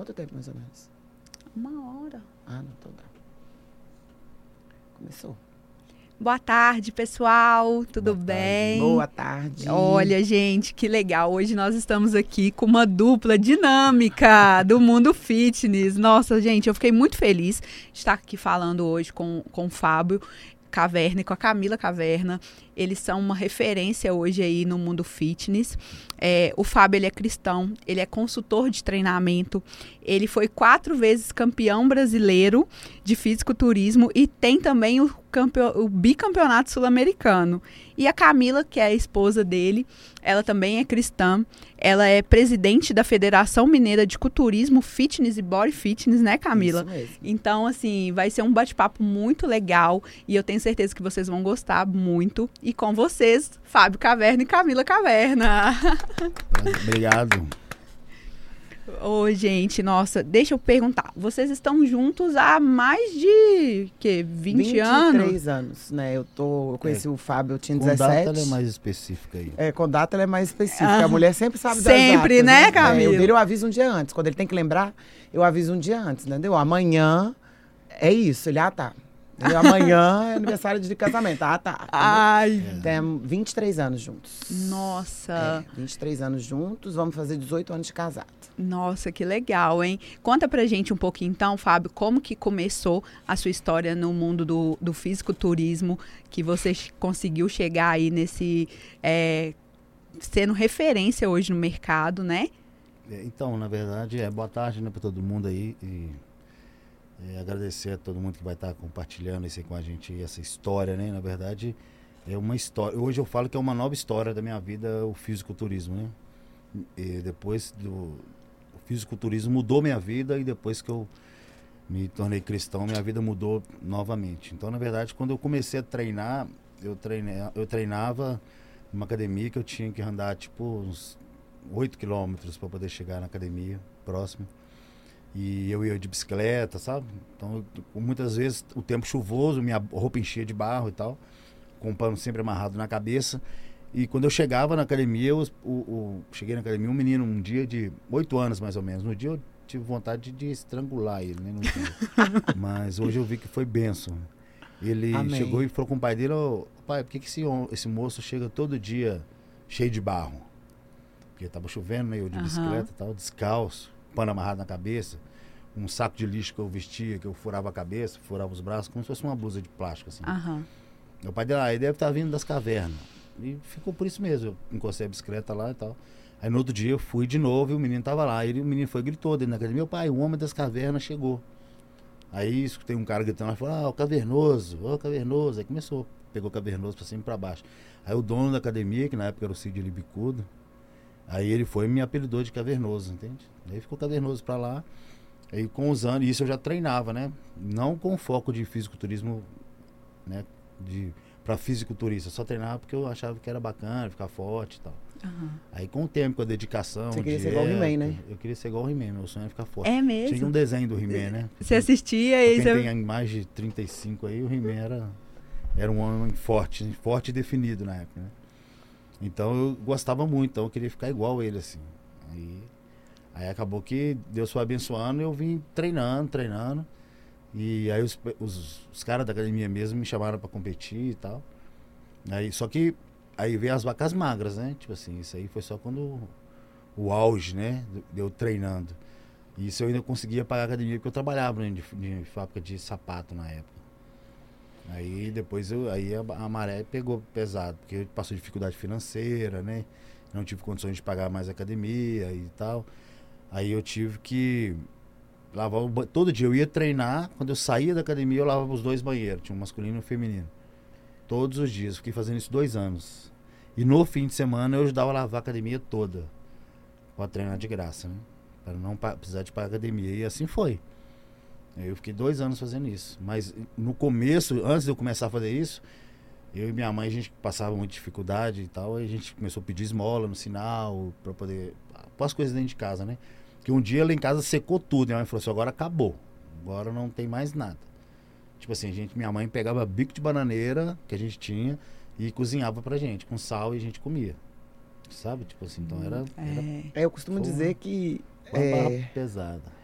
Quanto tempo, mais ou menos? Uma hora. Ah, não, então dá. Começou. Boa tarde, pessoal. Tudo Boa bem? Boa tarde. Olha, gente, que legal. Hoje nós estamos aqui com uma dupla dinâmica do mundo fitness. Nossa, gente, eu fiquei muito feliz de estar aqui falando hoje com, com o Fábio Caverna e com a Camila Caverna. Eles são uma referência hoje aí no mundo fitness. É, o Fábio ele é cristão, ele é consultor de treinamento, ele foi quatro vezes campeão brasileiro de fisiculturismo e tem também o, o bicampeonato sul-americano. E a Camila, que é a esposa dele, ela também é cristã. Ela é presidente da Federação Mineira de Culturismo, Fitness e Body Fitness, né, Camila? Isso mesmo. Então, assim, vai ser um bate-papo muito legal e eu tenho certeza que vocês vão gostar muito. E com vocês, Fábio Caverna e Camila Caverna. Obrigado. Ô, gente, nossa, deixa eu perguntar. Vocês estão juntos há mais de que 20 23 anos? anos, né? Eu, tô, eu conheci o Fábio, eu tinha Com 17. data ela é mais específica aí. É, com data ela é mais específica. Ah. a mulher sempre sabe das Sempre, datas, né, É, Camila? eu dele eu aviso um dia antes. Quando ele tem que lembrar, eu aviso um dia antes, entendeu? Amanhã é isso. Ele, ah, tá. Entendeu? Amanhã é aniversário de casamento. Ah, tá. Ai, Temos 23 anos juntos. nossa. É, 23 anos juntos, vamos fazer 18 anos de casado. Nossa, que legal, hein? Conta pra gente um pouquinho então, Fábio, como que começou a sua história no mundo do, do fisiculturismo, que você conseguiu chegar aí nesse... é, sendo referência hoje no mercado, né? É, Então, na verdade, é boa tarde né, para todo mundo aí. E é, agradecer a todo mundo que vai estar compartilhando isso com a gente, essa história, né? Na verdade, é uma história. Hoje eu falo que é uma nova história da minha vida, o fisiculturismo, né? E depois do. O fisiculturismo mudou minha vida e depois que eu me tornei cristão, minha vida mudou novamente. Então, na verdade, quando eu comecei a treinar, eu, treinei, eu treinava numa academia que eu tinha que andar tipo uns 8 quilômetros para poder chegar na academia próxima. E eu ia de bicicleta, sabe? Então, eu- muitas vezes o tempo chuvoso, minha roupa enchia de barro e tal, com o pano sempre amarrado na cabeça. E quando eu chegava na academia, eu, o, o- cheguei na academia, um menino, um dia de 8 anos mais ou menos. No dia eu tive vontade de estrangular ele, né? Mas hoje eu vi que foi benção. Ele Amém. chegou e falou com o pai dele, ô pai, por que, que esse, esse moço chega todo dia cheio de barro? Porque tava chovendo, né? Eu de Aham. bicicleta e tal, descalço, pano amarrado na cabeça, um saco de lixo que eu vestia, que eu furava a cabeça, furava os braços, como se fosse uma blusa de plástico, assim. Aham. Meu pai dele, ah, ele deve estar vindo das cavernas. E ficou por isso mesmo. Eu encostei a bicicleta lá e tal. Aí no outro dia eu fui de novo e o menino tava lá. Ele, o menino foi e gritou dentro da academia, meu pai, o homem das cavernas chegou. Aí escutei um cara gritando lá, falou, ah, o cavernoso, ó, o cavernoso. Aí começou, pegou o cavernoso pra cima e pra baixo. Aí o dono da academia, que na época era o Cid Libicudo, aí ele foi e me apelidou de cavernoso, entende? Aí ficou cavernoso pra lá. Aí com os anos, isso eu já treinava, né? Não com foco de fisiculturismo, né? De, pra fisiculturista, só treinava porque eu achava que era bacana, ficar forte e tal. aham. Aí com o tempo, com a dedicação. Você queria ser igual o He-Man, né? Eu queria ser igual o He-Man, meu sonho é ficar forte. É Tinha um mesmo? desenho do He-Man, né? Você assistia e quem você... tem mais de 35 aí, o He-Man era, era um homem forte, forte e definido na época, né? Então eu gostava muito, então eu queria ficar igual ele, assim. Aí, aí acabou que Deus foi abençoando e eu vim treinando, treinando. E aí os, os, os caras da academia mesmo me chamaram para competir e tal. Aí, só que aí veio as vacas magras, né? Tipo assim, isso aí foi só quando o auge, né? De eu treinando. Isso eu ainda conseguia pagar a academia porque eu trabalhava né, de, de fábrica de sapato na época. Aí depois eu, aí a, a maré pegou pesado, porque passou dificuldade financeira, né? Não tive condições de pagar mais academia e tal. Aí eu tive que lavar o todo dia eu ia treinar, quando eu saía da academia eu lavava os dois banheiros, tinha um masculino e um feminino. Todos os dias, fiquei fazendo isso dois anos. E no fim de semana eu ajudava a lavar a academia toda. Pra treinar de graça, né? Para não precisar de pagar academia. E assim foi. Eu fiquei dois anos fazendo isso. Mas no começo, antes de eu começar a fazer isso, eu e minha mãe, a gente passava muita dificuldade e tal. Aí a gente começou a pedir esmola no sinal, para poder. Pôr as coisas dentro de casa, né? Porque um dia lá em casa secou tudo. Minha mãe falou assim: agora acabou. Agora não tem mais nada. Tipo assim, a gente, minha mãe pegava bico de bananeira que a gente tinha e cozinhava pra gente, com sal e a gente comia. Sabe? Tipo assim, então era, era É. É, eu costumo Foi dizer que uma é, barra pesada.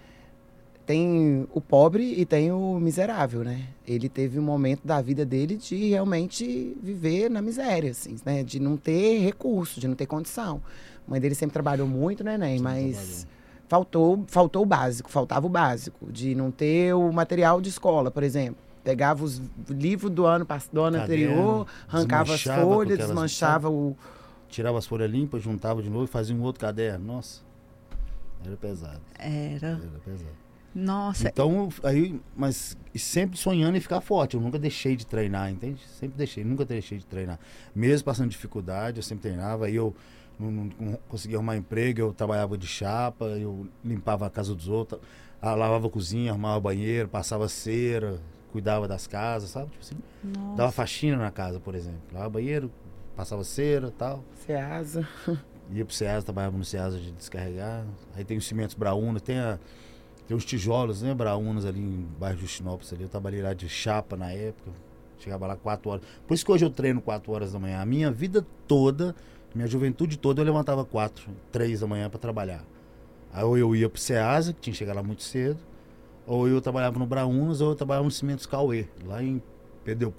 Tem o pobre e tem o miserável, né? Ele teve um momento da vida dele de realmente viver na miséria, assim, né? De não ter recurso, de não ter condição. A mãe dele sempre trabalhou muito, né, Nen? Mas faltou, faltou o básico, faltava o básico, de não ter o material de escola, por exemplo. Pegava os livros do ano, do ano anterior, arrancava as folhas, desmanchava o. Tirava as folhas limpas, juntava de novo e fazia um outro caderno. Nossa, era pesado. Era. Era pesado. Nossa, Então, aí, mas sempre sonhando em ficar forte. Eu nunca deixei de treinar, entende? Sempre deixei, nunca deixei de treinar. Mesmo passando dificuldade, eu sempre treinava. Aí eu não, não- não conseguia arrumar emprego, eu trabalhava de chapa, eu limpava a casa dos outros, lavava a cozinha, arrumava banheiro, passava cera, cuidava das casas, sabe? Tipo assim, nossa. dava faxina na casa, por exemplo. Lavava banheiro, passava cera tal. Ceasa. Ia pro Ceasa, trabalhava no Ceasa de descarregar. Aí tem os cimentos Braúna, tem, a, tem os tijolos, né, Braúnas ali em bairro Justinópolis ali. Eu trabalhei lá de chapa na época. Chegava lá 4 horas. Por isso que hoje eu treino 4 horas da manhã. A minha vida toda, minha juventude toda, eu levantava 4, 3 da manhã para trabalhar. Aí ou eu ia pro Ceasa, que tinha que chegar lá muito cedo, ou eu trabalhava no Braúnas, ou eu trabalhava no Cimentos Cauê, lá em Pedro.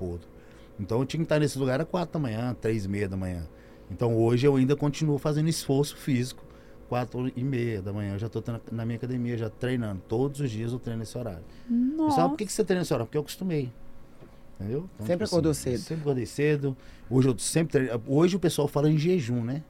Então eu tinha que estar nesse lugar às 4 da manhã, 3 e meia da manhã. Então hoje eu ainda continuo fazendo esforço físico. 4 e meia da manhã eu já estou na minha academia, já treinando. Todos os dias eu treino nesse horário. Nossa. Pessoal, por que, que você treina nesse horário? Porque eu acostumei. Entendeu? Então, Sempre tipo acordou assim, cedo. Sempre acordei cedo. Hoje eu sempre treino. Hoje o pessoal fala em jejum, né?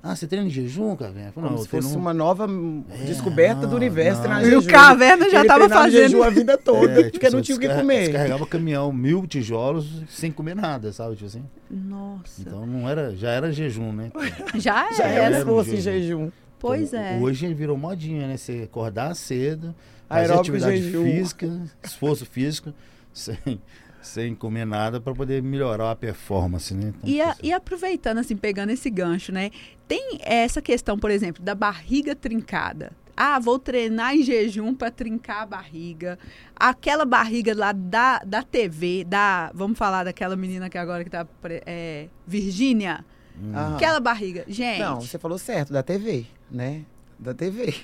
Ah, você treina em jejum, Como Não, eu se fosse treino- uma nova É, descoberta não, do universo. não. E o. Caverna já Ele tava treinava fazendo. jejum a vida toda, É, tipo porque assim, não tinha o que comer. Descarregava caminhão, mil tijolos, sem comer nada, sabe? Tipo assim. Nossa. Então não era, já era jejum, né? já Já é. era era se um fosse em jejum. jejum. Pois Então, é. Hoje virou modinha, né? Você acordar cedo, fazer Aeróbico atividade jejum. física, esforço físico, sem, sem comer nada para poder melhorar a performance, né? Então, E, a- assim, e aproveitando, assim, pegando esse gancho, né? Tem essa questão, por exemplo, da barriga trincada. Ah, vou treinar em jejum para trincar a barriga. Aquela barriga lá da, da TV, da. Vamos falar daquela menina que agora que tá. É, Virgínia. hum. Aquela barriga. Gente. Não, você falou certo, da TV, né? Da TV.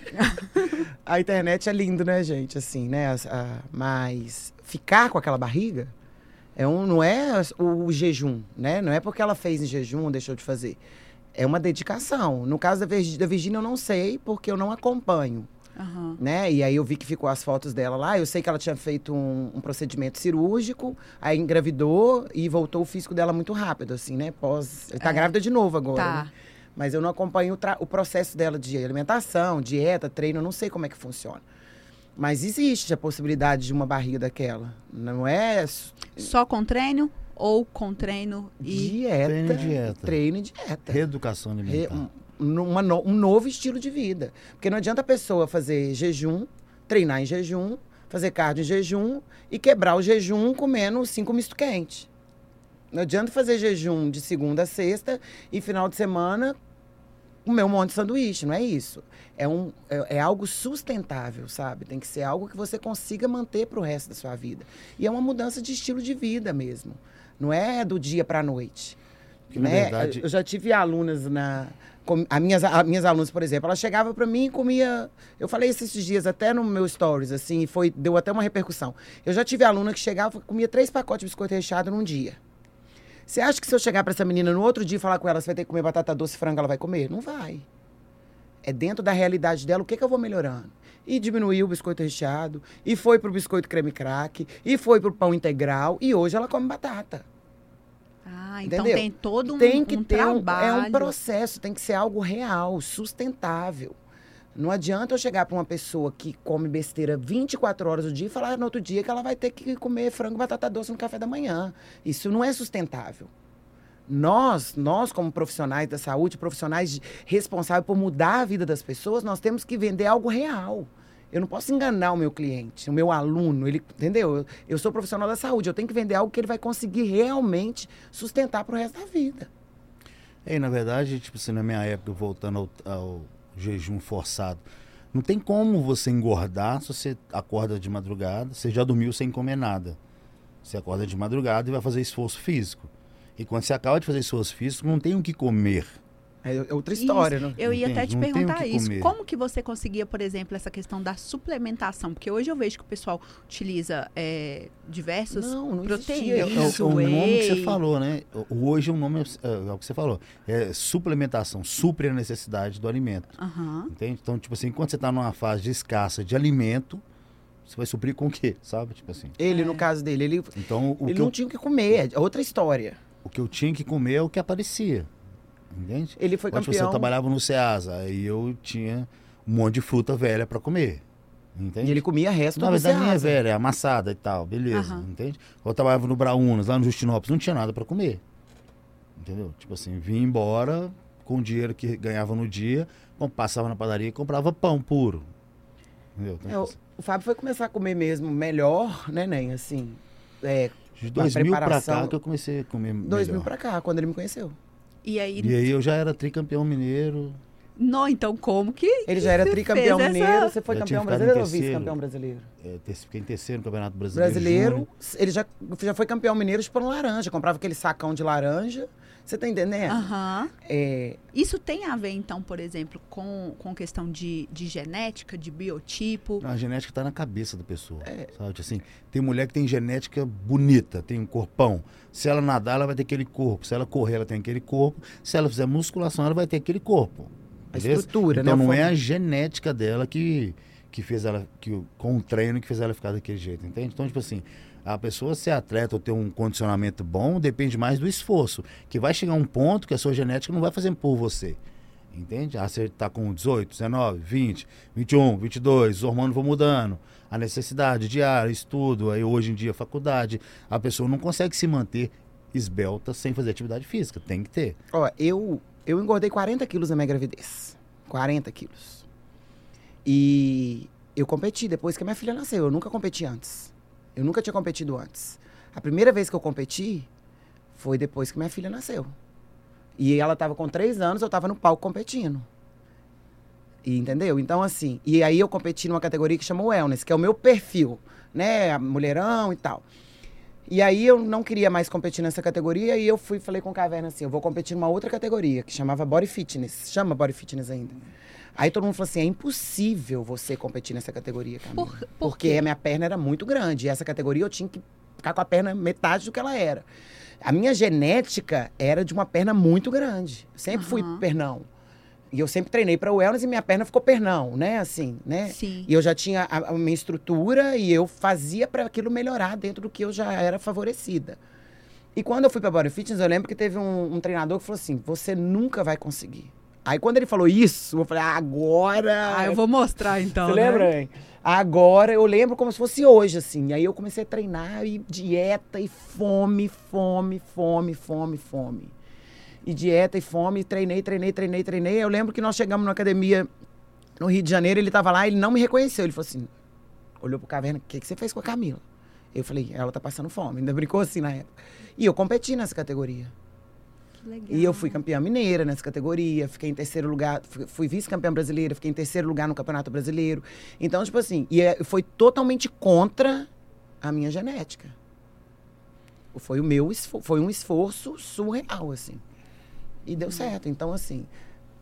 a internet é lindo, né, gente? Assim, né? A- mas ficar com aquela barriga é um, não é as- o, jejum, né? Não é porque ela fez em jejum ou deixou de fazer. É uma dedicação. No caso da, Virgi- da Virgínia, eu não sei, porque eu não acompanho. Aham. né? E aí eu vi que ficou as fotos dela lá. Eu sei que ela tinha feito um, um procedimento cirúrgico, aí engravidou e voltou o físico dela muito rápido, assim, né? Pós. Tá É. grávida de novo agora. Tá. né? Mas eu não acompanho o, o processo dela de alimentação, dieta, treino, eu não sei como é que funciona. Mas existe a possibilidade de uma barriga daquela. Não é Só com treino ou com treino e. dieta. Treino e dieta. Treino e dieta. Reeducação Re- alimentar. um, uma no- um novo estilo de vida. Porque não adianta a pessoa fazer jejum, treinar em jejum, fazer cardio em jejum e quebrar o jejum comendo cinco misto quente. Não adianta fazer jejum de segunda a sexta e final de semana comer um monte de sanduíche, não é isso. É, um, é, é algo sustentável, sabe? Tem que ser algo que você consiga manter para o resto da sua vida. E é uma mudança de estilo de vida mesmo. Não é do dia para a noite. Que, na né? verdade- Eu já tive alunas na. com- a minhas, a minhas alunas, por exemplo, ela chegava para mim e comia. Eu falei isso esses dias até no meu stories, assim, foi, deu até uma repercussão. Eu já tive aluna que chegava e comia três pacotes de biscoito recheado num dia. Você acha que se eu chegar para essa menina no outro dia e falar com ela, você vai ter que comer batata doce e frango, ela vai comer? Não vai. É dentro da realidade dela o que, que eu vou melhorando. E diminuiu o biscoito recheado, e foi pro biscoito creme crack, e foi pro pão integral, e hoje ela come batata. Ah, então Entendeu? tem todo um, tem que um ter um, trabalho. é um processo, tem que ser algo real, sustentável. Não adianta eu chegar para uma pessoa que come besteira 24 horas do dia e falar no outro dia que ela vai ter que comer frango e batata doce no café da manhã. Isso não é sustentável. Nós, nós como profissionais da saúde, profissionais responsáveis por mudar a vida das pessoas, nós temos que vender algo real. Eu não posso enganar o meu cliente, o meu aluno, ele, entendeu? Eu, eu sou profissional da saúde, eu tenho que vender algo que ele vai conseguir realmente sustentar para o resto da vida. E na verdade, tipo assim, na minha época, voltando ao, ao jejum forçado, não tem como você engordar se você acorda de madrugada, você já dormiu sem comer nada. Você acorda de madrugada e vai fazer esforço físico. E quando você acaba de fazer esforço físico, não tem o que comer. É outra história, Isso. né? Eu ia até te? Não perguntar isso. comer. Como que você conseguia, por exemplo, essa questão da suplementação? Porque hoje eu vejo que o pessoal utiliza é, diversos Não, não proteínas, existia. É, isso. o, o nome que você falou, né? Hoje o nome é, é o que você falou. É suplementação, supre a necessidade do alimento. Aham. Entende? Então, tipo assim, quando você tá numa fase de escassa de alimento, você vai suprir com o quê? Sabe? Tipo assim. Ele, É. no caso dele, ele, Então, o, ele que não eu, tinha o que comer, é outra história. o que eu tinha que comer é o que aparecia. Entende? Ele foi Então, tipo assim, campeão. eu trabalhava no Ceasa, aí eu tinha um monte de fruta velha pra comer. Entende? E ele comia resto Na verdade, nem é velha, é amassada e tal, beleza, Aham. entende? Eu trabalhava no Braunas, lá no Justinópolis, não tinha nada pra comer. Entendeu? Tipo assim, vinha embora com o dinheiro que ganhava no dia, passava na padaria e comprava pão puro. Entendeu? Então, É, o, tipo o Fábio foi começar a comer mesmo melhor, né, Nen? Assim, é, assim, de 2000 pra cá que eu comecei a comer dois melhor. mil pra cá, quando ele me conheceu. E aí, E aí eu já era tricampeão mineiro. não, então como que Ele já era tricampeão fez essa- mineiro. Você foi campeão brasileiro ou vice-campeão brasileiro? é, fiquei em terceiro no Campeonato Brasileiro. Brasileiro, Júnior. ele já, já foi campeão mineiro de pôr laranja. Comprava aquele sacão de laranja. Você tá entendendo? Aham. É, Isso tem a ver, então, por exemplo, com, com questão de, de genética, de biotipo? A genética tá na cabeça da pessoa. É. Sabe? Assim, tem mulher que tem genética bonita, tem um corpão. Se ela nadar, ela vai ter aquele corpo. Se ela correr, ela tem aquele corpo. Se ela fizer musculação, ela vai ter aquele corpo. a Beleza? estrutura, Então né? não A é a genética dela que, que fez ela, que, com o treino que fez ela ficar daquele jeito, entende? Então, tipo assim, a pessoa ser atleta ou ter um condicionamento bom depende mais do esforço. Que vai chegar um ponto que a sua genética não vai fazer por você. Entende? Ah, você tá com 18, 19, 20, 21, 22, os hormônios vão mudando. A necessidade diária, estudo, aí hoje em dia faculdade. A pessoa não consegue se manter esbelta sem fazer atividade física. Tem que ter. Ó, eu, eu engordei 40 quilos na minha gravidez. 40 quilos. E eu competi depois que a minha filha nasceu. Eu nunca competi antes. Eu nunca tinha competido antes. A primeira vez que eu competi foi depois que minha filha nasceu. E ela tava com três anos, eu tava no palco competindo. E, entendeu? Então, assim, e aí eu competi numa categoria que chama Wellness, que é o meu perfil, né? Mulherão e tal. E aí eu não queria mais competir nessa categoria e eu fui falei com o Caverna assim, eu vou competir numa outra categoria que chamava Body Fitness. Chama Body Fitness ainda. Aí todo mundo falou assim, é impossível você competir nessa categoria, Camila. Por, por Porque quê? a minha perna era muito grande. E essa categoria eu tinha que ficar com a perna metade do que ela era. A minha genética era de uma perna muito grande. Sempre fui Aham. pernão. E eu sempre treinei para wellness e minha perna ficou pernão, né? Assim, né? Sim. E eu já tinha a, a minha estrutura e eu fazia para aquilo melhorar dentro do que eu já era favorecida. E quando eu fui para Body Fitness, eu lembro que teve um, um treinador que falou assim: você nunca vai conseguir. Aí quando ele falou isso, eu falei: agora. Ah, eu vou mostrar então. Você né? lembra, hein? Agora eu lembro como se fosse hoje, assim. Aí eu comecei a treinar e dieta e fome, fome, fome, fome, fome. E dieta e fome, e treinei, treinei, treinei, treinei. Eu lembro que nós chegamos na academia no Rio de Janeiro, ele tava lá, ele não me reconheceu. Ele falou assim: olhou pro caverna, o que, que você fez com a Camila? Eu falei, ela tá passando fome. Ainda brincou assim na época. E eu competi nessa categoria. E eu fui campeã mineira nessa categoria, fiquei em terceiro lugar, fui, vice-campeã brasileira, fiquei em terceiro lugar no Campeonato Brasileiro. Então, tipo assim, e é- foi totalmente contra a minha genética. Foi o meu foi um esforço surreal, assim. E deu certo. Então, assim,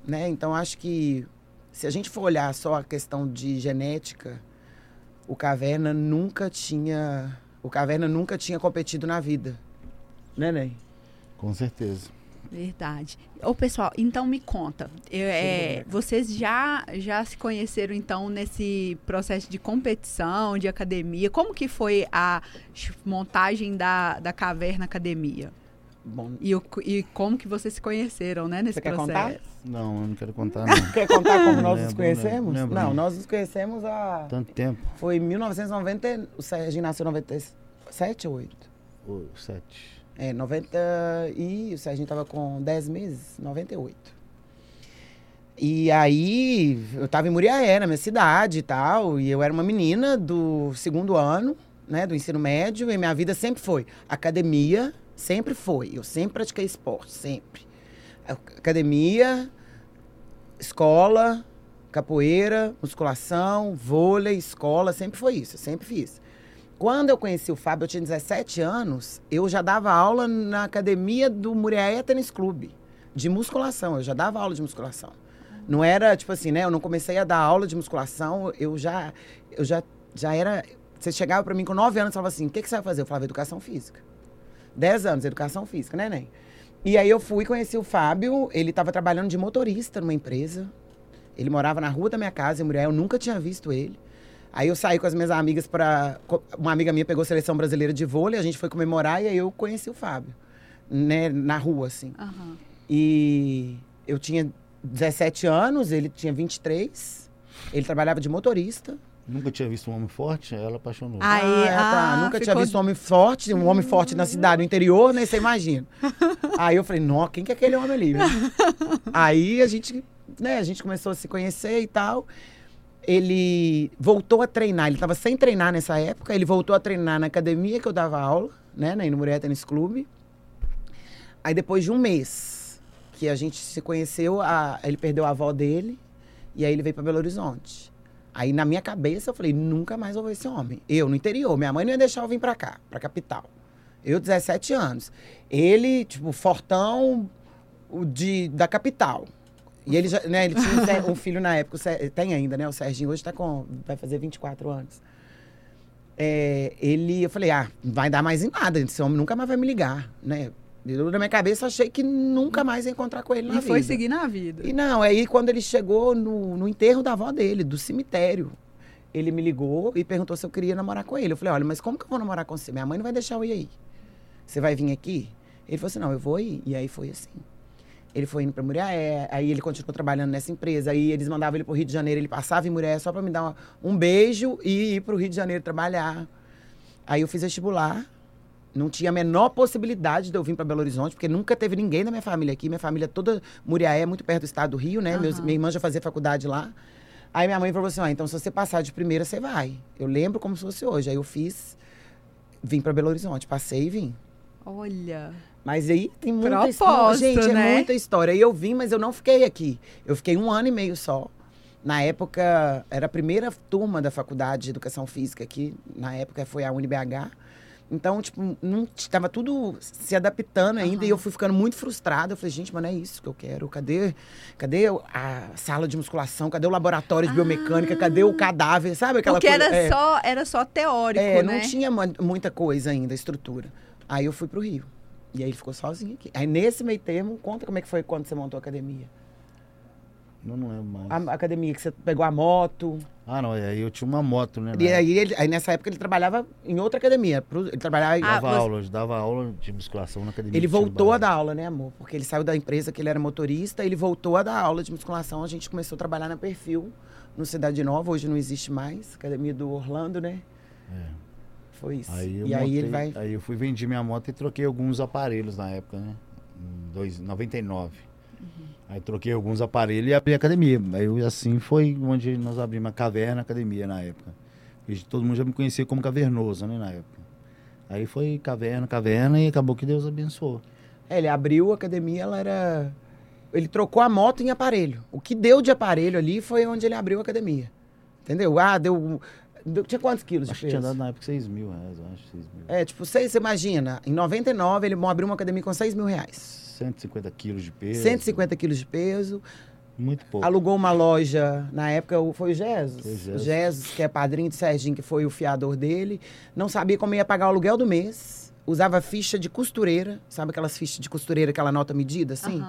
né? Então acho que se a gente for olhar só a questão de genética, o Caverna nunca tinha. O Caverna nunca tinha competido na vida. Né, Ney? Com certeza. Verdade. Ô, pessoal, então me conta. Eu, é, vocês já, já se conheceram, então, nesse processo de competição, de academia? Como que foi a montagem da, da Caverna Academia? Bom, E, o- e como que vocês se conheceram, né, nesse Você quer processo? contar? Não, eu não quero contar, não. Quer contar como Não nós lembro, nos conhecemos? não lembro, não, não. nós nos conhecemos há. Tanto tempo. Foi em 1990. O Serginho nasceu em 97 ou 8? Ô, sete. É, 90 e o Serginho tava com 10 meses, 98. E aí, eu tava em Muriaé, na minha cidade e tal, e eu era uma menina do segundo ano, né, do ensino médio, e minha vida sempre foi academia, sempre foi. Eu sempre pratiquei esporte, sempre. Academia, escola, capoeira, musculação, vôlei, escola, sempre foi isso, sempre fiz. Quando eu conheci o Fábio, eu tinha 17 anos, eu já dava aula na academia do Muriaé Tênis Clube. de musculação. Eu já dava aula de musculação. Não era, tipo assim, né? Eu não comecei a dar aula de musculação, eu já, eu já, já era... Você chegava para mim com 9 anos e falava assim, o que, que você vai fazer? Eu falava, educação física. 10 anos, educação física, né, Nen? E aí eu fui conheci o Fábio, ele estava trabalhando de motorista numa empresa. Ele morava na rua da minha casa em Muriel, eu nunca tinha visto ele. Aí eu saí com as minhas amigas para uma amiga minha pegou a seleção brasileira de vôlei, a gente foi comemorar e aí eu conheci o Fábio, né, na rua assim. Aham. E eu tinha 17 anos, ele tinha 23. Ele trabalhava de motorista. Nunca tinha visto um homem forte, ela apaixonou. Aí, é, tá. ah, Nunca tinha ficou- visto um homem forte, um homem forte na cidade, no interior, né? Você imagina. Aí eu falei, não, quem que é aquele homem ali? né? Aí a gente, né, a gente começou a se conhecer e tal. Ele voltou a treinar, ele estava sem treinar nessa época, ele voltou a treinar na academia que eu dava aula, né, na Inumuré Tênis Clube. Aí depois de um mês que a gente se conheceu, a- ele perdeu a avó dele e aí ele veio para Belo Horizonte. Aí na minha cabeça eu falei, nunca mais vou ver esse homem. Eu no interior, minha mãe não ia deixar eu vir para cá, para capital. Eu 17 anos. Ele, tipo, fortão de da capital. E ele já, né, ele tinha um filho na época, Ser- tem ainda, né, o Serginho hoje tá com vai fazer 24 anos. É, ele, eu falei, ah, não vai dar mais em nada, esse homem nunca mais vai me ligar, né? Eu, na minha cabeça, achei que nunca mais ia encontrar com ele na E foi vida. seguir na vida. E não, aí quando ele chegou no, no enterro da avó dele, do cemitério, ele me ligou e perguntou se eu queria namorar com ele. Eu falei, olha, mas como que eu vou namorar com você? Minha mãe não vai deixar eu ir aí. Você vai vir aqui? Ele falou assim, não, eu vou ir. E aí foi assim. Ele foi indo pra Muriaé, aí ele continuou trabalhando nessa empresa, aí eles mandavam ele pro Rio de Janeiro, ele passava em Muriaé só pra me dar uma- um beijo e ir pro Rio de Janeiro trabalhar. Aí eu fiz vestibular, não tinha a menor possibilidade de eu vir para Belo Horizonte, porque nunca teve ninguém da minha família aqui. Minha família toda, Muriaé, muito perto do estado do Rio, né? Meus- Aham. minha irmã já fazia faculdade lá. Aí minha mãe falou assim: ah, então se você passar de primeira, você vai. Eu lembro como se fosse hoje. Aí eu fiz, vim para Belo Horizonte, passei e vim. Olha. Mas aí tem muita história. Gente, né? é muita história. E eu vim, mas eu não fiquei aqui. Eu fiquei um ano e meio só. Na época, era a primeira turma da faculdade de educação física aqui. Na época foi a UniBH. Então, tipo, não estava tudo se adaptando ainda Aham. e eu fui ficando muito frustrada. Eu falei, gente, mas não é isso que eu quero. Cadê, cadê a sala de musculação? Cadê o laboratório de biomecânica? Cadê o cadáver? Sabe aquela Ah. Porque coisa? era, É. só, era só teórico, É, né? não tinha mu- muita coisa ainda, estrutura. Aí eu fui pro Rio. E aí ele ficou sozinho aqui. Aí nesse meio termo, conta como é que foi quando você montou a academia. Eu não lembro mais. A, a academia que você pegou a moto. Ah, não, aí eu tinha uma moto, né? E aí, ele- aí nessa época ele trabalhava em outra academia. pro- Ele trabalhava. Ah, Dava você- aula, eu dava aula de musculação na academia. ele voltou a dar aula, né, amor? Porque ele saiu da empresa que ele era motorista, ele voltou a dar aula de musculação. A gente começou a trabalhar na Perfil, no Cidade Nova. Hoje não existe mais. Academia do Orlando, né? É. Foi isso. Aí eu e aí ele montei- vai. Aí eu fui vendi minha moto e troquei alguns aparelhos na época, né? Em dois- 99. Uhum. Aí troquei alguns aparelhos e abri a academia. Aí eu, assim foi onde nós abrimos a caverna academia na época. Porque todo mundo já me conhecia como cavernoso, né, na época. Aí foi caverna, caverna e acabou que Deus abençoou. É, ele abriu a academia, ela era. Ele trocou a moto em aparelho. O que deu de aparelho ali foi onde ele abriu a academia. Entendeu? Ah, deu. Tinha quantos quilos Acho de que tinha peso? dado na época 6 mil reais, eu acho, 6 mil. É, tipo, seis, você imagina, em 99 ele abriu uma academia com 6 mil reais. 150 quilos de peso. 150 quilos de peso. Muito pouco. Alugou uma loja, na época foi o Jesus. Foi o O Jesus. Jesus, que é padrinho de Serginho, que foi o fiador dele. Não sabia como ia pagar o aluguel do mês. Usava ficha de costureira. Sabe aquelas fichas de costureira que ela nota medida, assim?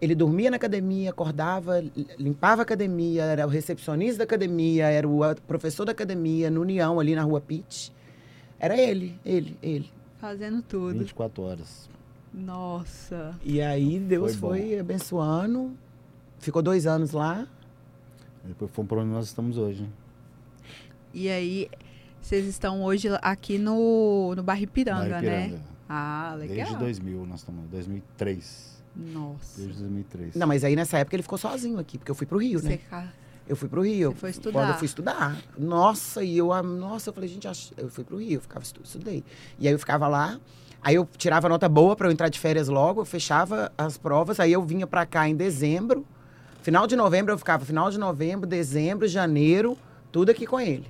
Ele dormia na academia, acordava, li- limpava a academia, era o recepcionista da academia, era o professor da academia, no União, ali na rua Pitt. Era ele, ele, ele. Fazendo tudo. 24 horas. Nossa. E aí Deus Foi foi, abençoando. Ficou dois anos lá. Depois fomos para onde nós estamos hoje. né? E aí, vocês estão hoje aqui no, no bairro Ipiranga, né? Ipiranga. Ah, legal. Desde 2000 nós estamos. 2003. Nossa. Desde 2003. Não, mas aí nessa época ele ficou sozinho aqui, porque eu fui pro Rio, Você né? Eu fui pro Rio. Você foi estudar. Quando eu fui estudar. Nossa, e eu, nossa, eu falei, gente, eu fui pro Rio, eu ficava estu- estudei. E aí eu ficava lá, aí eu tirava nota boa pra eu entrar de férias logo, eu fechava as provas, aí eu vinha pra cá em dezembro. Final de novembro eu ficava, final de novembro, dezembro, janeiro, tudo aqui com ele.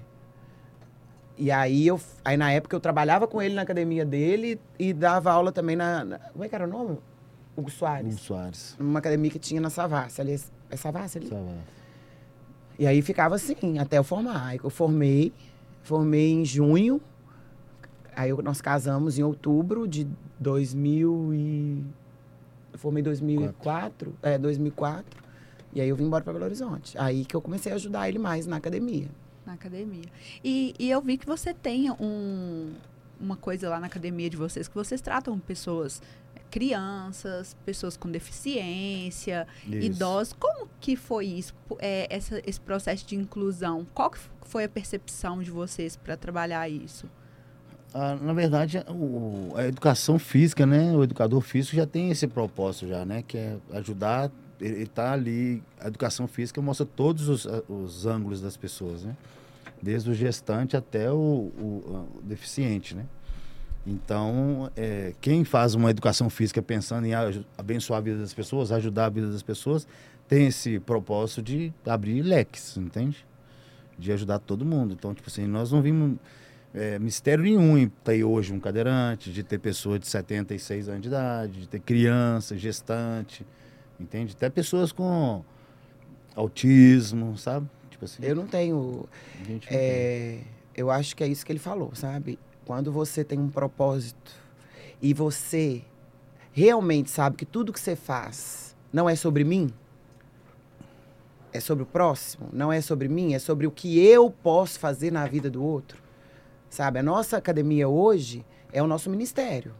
E aí eu, aí na época eu trabalhava com ele na academia dele e dava aula também na, na- como é que era o nome? Hugo Soares. Hugo Soares. Numa academia que tinha na Savassi. Ali, é Savassi ali? Savassi. E aí ficava assim, até eu formar. Aí eu formei, formei em junho. Aí eu- nós casamos em outubro de 2000 e... Eu formei em 2004. É, 2004. E aí eu vim embora para Belo Horizonte. Aí que eu comecei a ajudar ele mais na academia. Na academia. E, e eu vi que você tem um, uma coisa lá na academia de vocês, que vocês tratam pessoas, crianças, pessoas com deficiência, Isso. idosos. Como que foi isso, é, essa- esse processo de inclusão? Qual que foi a percepção de vocês para trabalhar isso? Ah, na verdade, o- a educação física, né? O educador físico já tem esse propósito já, né? Que é ajudar, ele está ali, a educação física mostra todos os, os ângulos das pessoas, né? Desde o gestante até o, o- o deficiente, né? Então, é, quem faz uma educação física pensando em abençoar a vida das pessoas, ajudar a vida das pessoas, tem esse propósito de abrir leques, entende? De ajudar todo mundo. Então, tipo assim, nós não vimos é, mistério nenhum em ter hoje um cadeirante, de ter pessoa de 76 anos de idade, de ter criança, gestante, entende? Até pessoas com autismo, sabe? Tipo assim. Eu não tenho... É, eu acho que é isso que ele falou, sabe? Quando você tem um propósito e você realmente sabe que tudo que você faz não é sobre mim, é sobre o próximo, não é sobre mim, é sobre o que eu posso fazer na vida do outro. Sabe? A nossa academia hoje é o nosso ministério.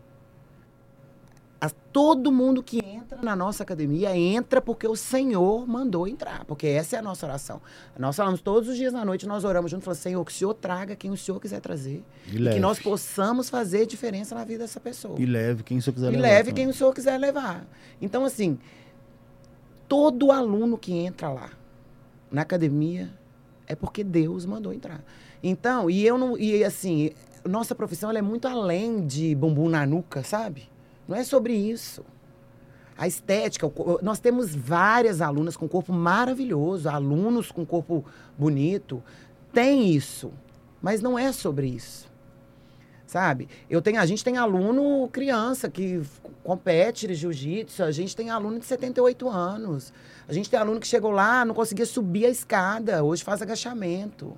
A- todo mundo que entra na nossa academia entra porque o Senhor mandou entrar, porque essa é a nossa oração. Nós falamos todos os dias na noite, nós oramos juntos, falando, Senhor, que o Senhor traga quem o Senhor quiser trazer. E E leve. que nós possamos fazer diferença na vida dessa pessoa. E leve quem você quiser E levar leve também. quem o senhor quiser levar. Então, assim, todo aluno que entra lá na academia é porque Deus mandou entrar. Então, e eu não. E assim, nossa profissão ela é muito além de bumbum na nuca, sabe? Não é sobre isso. A estética, nós temos várias alunas com corpo maravilhoso, alunos com corpo bonito. Tem isso, mas não é sobre isso sabe? Eu tenho, a gente tem aluno criança que compete jiu-jitsu, a gente tem aluno de 78 anos. A gente tem aluno que chegou lá, não conseguia subir a escada, hoje faz agachamento.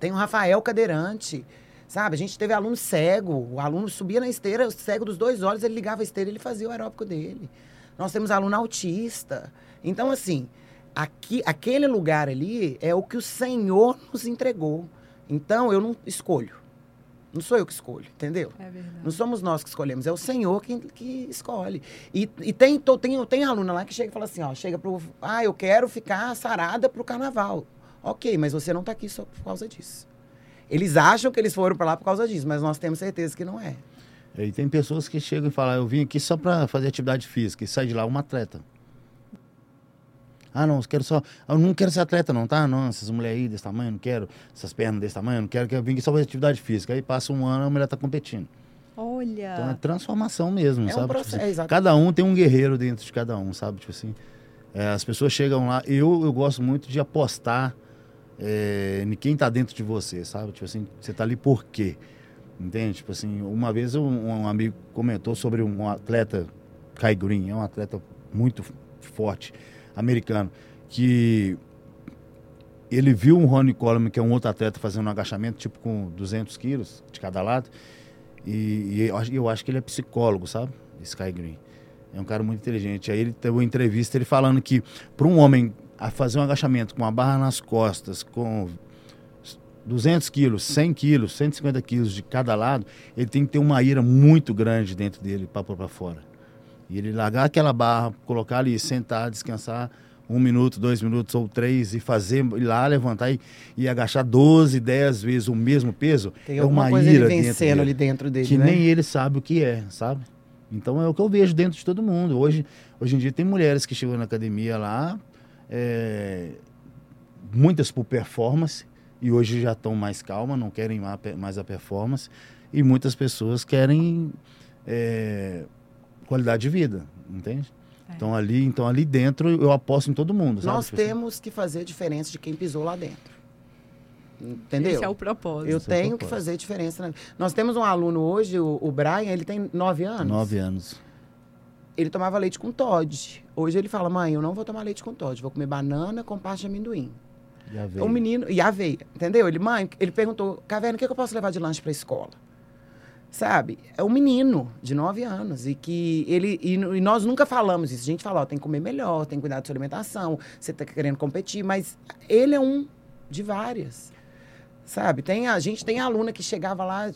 Tem o Rafael cadeirante, sabe? A gente teve aluno cego, o aluno subia na esteira, cego dos dois olhos, ele ligava a esteira, ele fazia o aeróbico dele. Nós temos aluno autista. Então, assim, aqui, aquele lugar ali é o que o Senhor nos entregou. Então, eu não escolho. Não sou eu que escolho, entendeu? É verdade. Não somos nós que escolhemos, é o Senhor quem que escolhe. E, e tem, to- tem, tem aluna lá que chega e fala assim, ó, chega pro. Ah, eu quero ficar sarada pro carnaval. Ok, mas você não tá aqui só por causa disso. Eles acham que eles foram para lá por causa disso, mas nós temos certeza que não é. E tem pessoas que chegam e falam, eu vim aqui só para fazer atividade física e sai de lá um atleta. Ah, não, eu quero só. Eu não quero ser atleta, não, tá? Não, essas mulheres aí desse tamanho, não quero. Essas pernas desse tamanho, não quero. quero vir aqui só fazer atividade física. Aí passa um ano, a mulher tá competindo. Olha. Então é transformação mesmo, É um sabe? Tipo processo, assim, é, cada um tem um guerreiro dentro de cada um, sabe? Tipo assim. é, as pessoas chegam lá. Eu, eu gosto muito de apostar é, em quem tá dentro de você, sabe? Tipo assim, você tá ali por quê? Entende? Tipo assim, uma vez um, um amigo comentou sobre um atleta, Kai Green, é um atleta muito forte, americano, que ele viu um Ronnie Coleman, que é um outro atleta, fazendo um agachamento, tipo com 200 quilos de cada lado, e, e eu, acho- eu acho que ele é psicólogo, sabe? Esse Kai Green. É um cara muito inteligente. Aí ele teve uma entrevista, ele falando que para um homem a fazer um agachamento com uma barra nas costas, com 200 quilos, 100 quilos, 150 quilos de cada lado, ele tem que ter uma ira muito grande dentro dele para pôr para fora. E ele largar aquela barra, colocar ali, sentar, descansar um minuto, dois minutos ou três e fazer, ir lá, levantar e, e agachar 12, 10 vezes o mesmo peso, Tem é uma coisa ira ele dentro vencendo dele ali dentro dele, que né? nem ele sabe o que é, sabe? Então é o que eu vejo dentro de todo mundo. Hoje, hoje em dia tem mulheres que chegam na academia lá, é, muitas por performance, e hoje já estão mais calmas, não querem ma- mais a performance, e muitas pessoas querem é, qualidade de vida, entende? É. Então ali, então ali dentro eu aposto em todo mundo, sabe? Nós Tipo assim, temos que fazer diferença de quem pisou lá dentro. Entendeu? Esse é o propósito. Eu Esse é tenho que propósito. fazer diferença. na- Nós temos um aluno hoje, o, o Brian, ele tem nove anos. Nove anos. ele tomava leite com Todd. Hoje ele fala, mãe, eu não vou tomar leite com Todd, vou comer banana com parte de amendoim. Já veio. O menino, e aveia, entendeu? Ele, mãe, ele perguntou, Caverna, o que, que eu posso levar de lanche pra escola? Sabe? É um menino de 9 anos e que ele. E, e nós nunca falamos isso. A gente fala, ó, tem que comer melhor, tem que cuidar da sua alimentação, você tá querendo competir, mas ele é um de várias. Sabe? Tem, a gente tem aluna que chegava lá,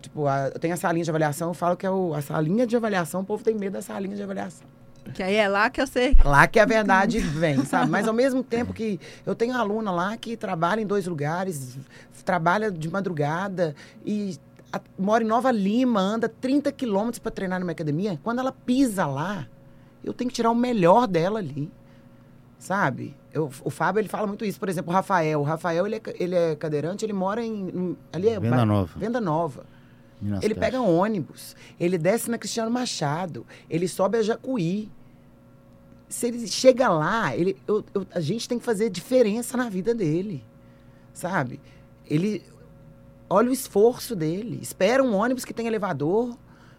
tipo, a, tem a salinha de avaliação, eu falo que é o, a salinha de avaliação, o povo tem medo da salinha de avaliação. Que aí é lá que eu sei. Lá que a verdade vem, sabe? Mas ao mesmo tempo que eu tenho aluna lá que trabalha em dois lugares, trabalha de madrugada e a- mora em Nova Lima, anda 30 quilômetros para treinar numa academia. Quando ela pisa lá, eu tenho que tirar o melhor dela ali, sabe? Eu- o Fábio, ele fala muito isso. Por exemplo, o Rafael. O Rafael, ele é, ele é cadeirante, ele mora em... em- ali é Venda ba- Nova. Venda Nova. Minas Ele pega um ônibus, ele desce na Cristiano Machado, ele sobe a Jacuí. Se ele chega lá, ele, eu- eu- a gente tem que fazer diferença na vida dele, sabe? Ele olha o esforço dele, espera um ônibus que tem elevador,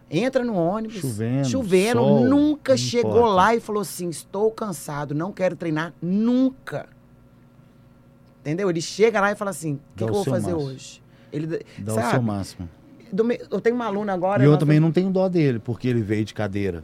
entra no ônibus, Chovendo, chovendo, sol, nunca chegou importa. lá e falou assim: estou cansado, não quero treinar nunca. Entendeu? Ele chega lá e fala assim: o que, que eu vou fazer máximo. hoje? Ele, Dá sabe? o seu máximo. Do me- eu tenho uma aluna agora. E eu também não tenho dó dele, porque ele veio de cadeira.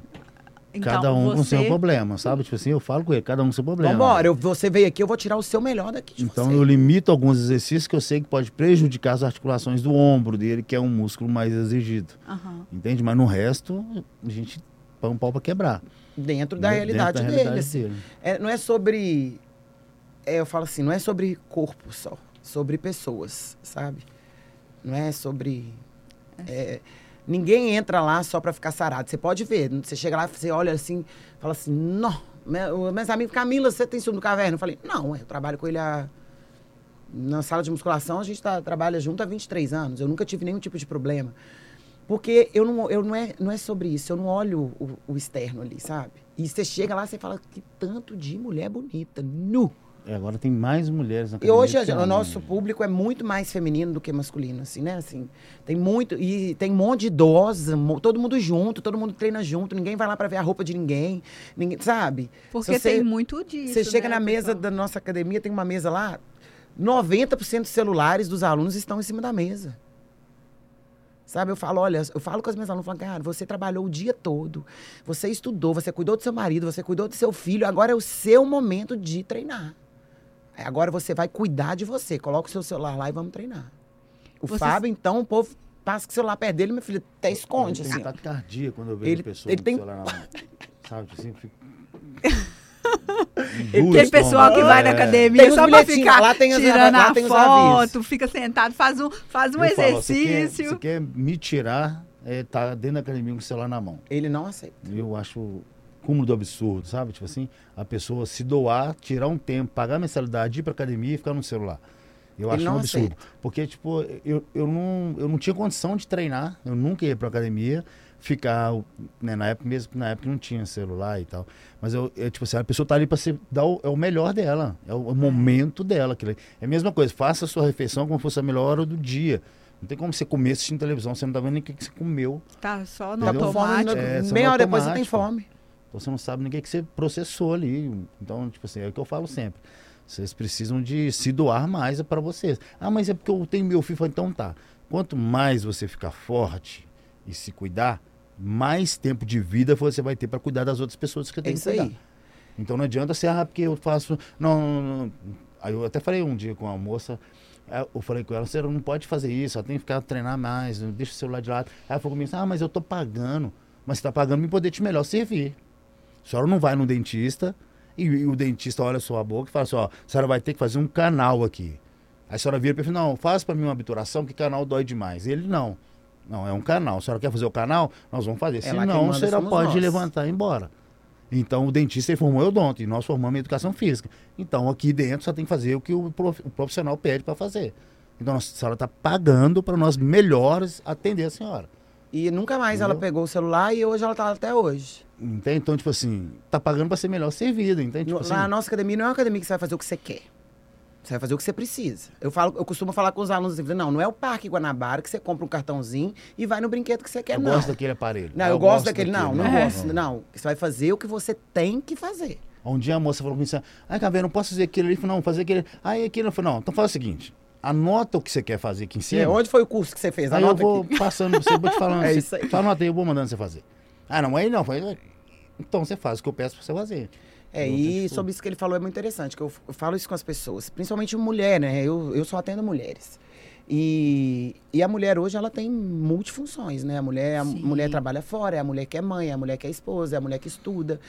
Então, cada um com você... seu problema, sabe? Tipo assim, eu falo com ele, cada um com seu problema. Vambora, eu- você veio aqui, eu vou tirar o seu melhor daqui de Então você. eu limito alguns exercícios que eu sei que pode prejudicar as articulações do ombro dele, que é um músculo mais exigido. Aham. Entende? Mas no resto, a gente põe um pau pra quebrar. Dentro da Né? realidade Dentro da dele. realidade assim. dele. É, não é sobre. é, eu falo assim, não é sobre corpo só, sobre pessoas, sabe? Não é sobre. É, ninguém entra lá só pra ficar sarado. Você pode ver, você chega lá, você olha assim, fala assim, não. Meu, meus amigos, Camila, você tem ciúme do caverna? Eu falei, não, eu trabalho com ele há. Na sala de musculação, a gente tá, trabalha junto há 23 anos. Eu nunca tive nenhum tipo de problema. Porque eu não, eu não, é, não é sobre isso, eu não olho o, o externo ali, sabe? E você chega lá você fala que tanto de mulher bonita, nu. É, agora tem mais mulheres na E academia hoje do que a- o nosso público é muito mais feminino do que masculino, assim, né? Assim, tem muito. E tem um monte de idosa, todo mundo junto, todo mundo treina junto, ninguém vai lá pra ver a roupa de ninguém, ninguém sabe? Porque você- tem muito disso. Você chega né, na mesa pessoal? da nossa academia, tem uma mesa lá, 90% dos celulares dos alunos estão em cima da mesa. Sabe, eu falo, olha, eu falo com as minhas alunas, eu falo, cara, você trabalhou o dia todo, você estudou, você cuidou do seu marido, você cuidou do seu filho, agora é o seu momento de treinar. Aí Agora você vai cuidar de você, coloca o seu celular lá e vamos treinar. O Vocês- Fábio, então, o povo passa com o celular perto dele, meu filho, até esconde, Ele assim. tem taquicardia quando eu vejo Ele- a pessoa ele com o tem- celular na mão. Sabe, tipo assim, fico... Aquele Engula pessoal que vai na É. academia Tem só pra ficar lá tem os- tirando lá a tem os foto, fica sentado, faz um, faz um Eu falo, você quer- exercício. Você quer, me tirar, é, tá dentro da academia com o celular na mão. Ele não aceita. Eu acho cúmulo do absurdo, sabe? Tipo assim, a pessoa se doar, tirar um tempo, pagar a mensalidade, ir pra academia e ficar no celular. Eu acho um absurdo. aceita. Porque, tipo, eu, eu, não, eu não tinha condição de treinar, eu nunca ia pra academia, ficar, né, na época mesmo, na época não tinha celular e tal. Mas eu, eu, tipo assim, a pessoa tá ali pra se dar o, é o melhor dela, é o, o momento dela. aquilo. É a mesma coisa, faça a sua refeição como fosse a melhor hora do dia. Não tem como você comer assistindo televisão, você não tá vendo nem o que, que você comeu. Tá só no Tá com Fome, automático. É, meia hora depois você tem fome. Então você não sabe ninguém que você processou ali. Então, tipo assim, é o que eu falo sempre. Vocês precisam de se doar mais para vocês. Ah, mas é porque eu tenho meu filho. Então tá. Quanto mais você ficar forte e se cuidar, mais tempo de vida você vai ter para cuidar das outras pessoas que você É tem que cuidar. aí. Então não adianta ser, ah, porque eu faço. Não, não, não. Aí eu até falei um dia com uma moça, aí eu falei com ela, você não pode fazer isso, ela tem que ficar treinar mais, deixa o celular de lado. Aí ela falou comigo, ah, mas eu tô pagando. Mas você tá pagando para poder te melhor servir. A senhora não vai no dentista e, e o dentista olha a sua boca e fala assim, ó, a senhora vai ter que fazer um canal aqui. Aí a senhora vira para ele, não, faz para mim uma obturação que canal dói demais. Ele não. Não, é um canal. A senhora quer fazer o canal? Nós vamos fazer. É quem Senão, a senhora pode nós. levantar e ir embora. Então o dentista formou odonto e nós formamos em educação física. Então aqui dentro só tem que fazer o que o prof- o profissional pede para fazer. Então a senhora está pagando para nós melhores atender a senhora. E nunca mais ela Entendeu? pegou o celular e hoje ela tá até hoje. Entende? Então, tipo assim, tá pagando para ser melhor servida. Entende? Tipo assim, Na nossa academia não é uma academia que você vai fazer o que você quer. Você vai fazer o que você precisa. Eu, falo, eu costumo falar com os alunos assim, não, não é o Parque Guanabara que você compra um cartãozinho e vai no brinquedo que você quer, eu não. gosto daquele aparelho. Não, eu, gosto daquele, não, não gosto. Não, você vai fazer o que você tem que fazer. Um dia a moça falou comigo assim, ai, Caveira, não posso fazer aquilo ali. Eu falei, não, fazer aquele... Aí aquilo, eu falei, não, então faz o seguinte, anota o que você quer fazer aqui em cima. É, onde foi o curso que você fez? Aí eu Anota vou aqui. passando pra você, vou te falando. É você- isso aí. Só anota aí, eu vou mandando você fazer. Ah, não, aí não. Foi... Então você faz o que eu peço pra você fazer. É, e sobre isso que ele falou é muito interessante, que eu, eu falo isso com as pessoas, principalmente mulher, né? Eu, eu só atendo mulheres. E, e a mulher hoje, ela tem multifunções, né? A mulher, a Sim. mulher trabalha fora, é a mulher que é mãe, é a mulher que é esposa, é a mulher que estuda.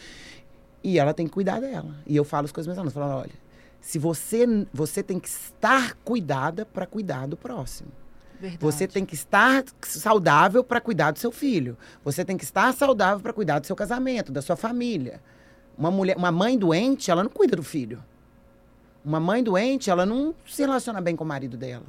E ela tem que cuidar dela. E eu falo com os meus alunos, eu falo, olha, se você, você tem que estar cuidada para cuidar do próximo. Verdade. Você tem que estar saudável para cuidar do seu filho. Você tem que estar saudável para cuidar do seu casamento, da sua família. Uma mulher, uma mãe doente, ela não cuida do filho. Uma mãe doente, ela não se relaciona bem com o marido dela,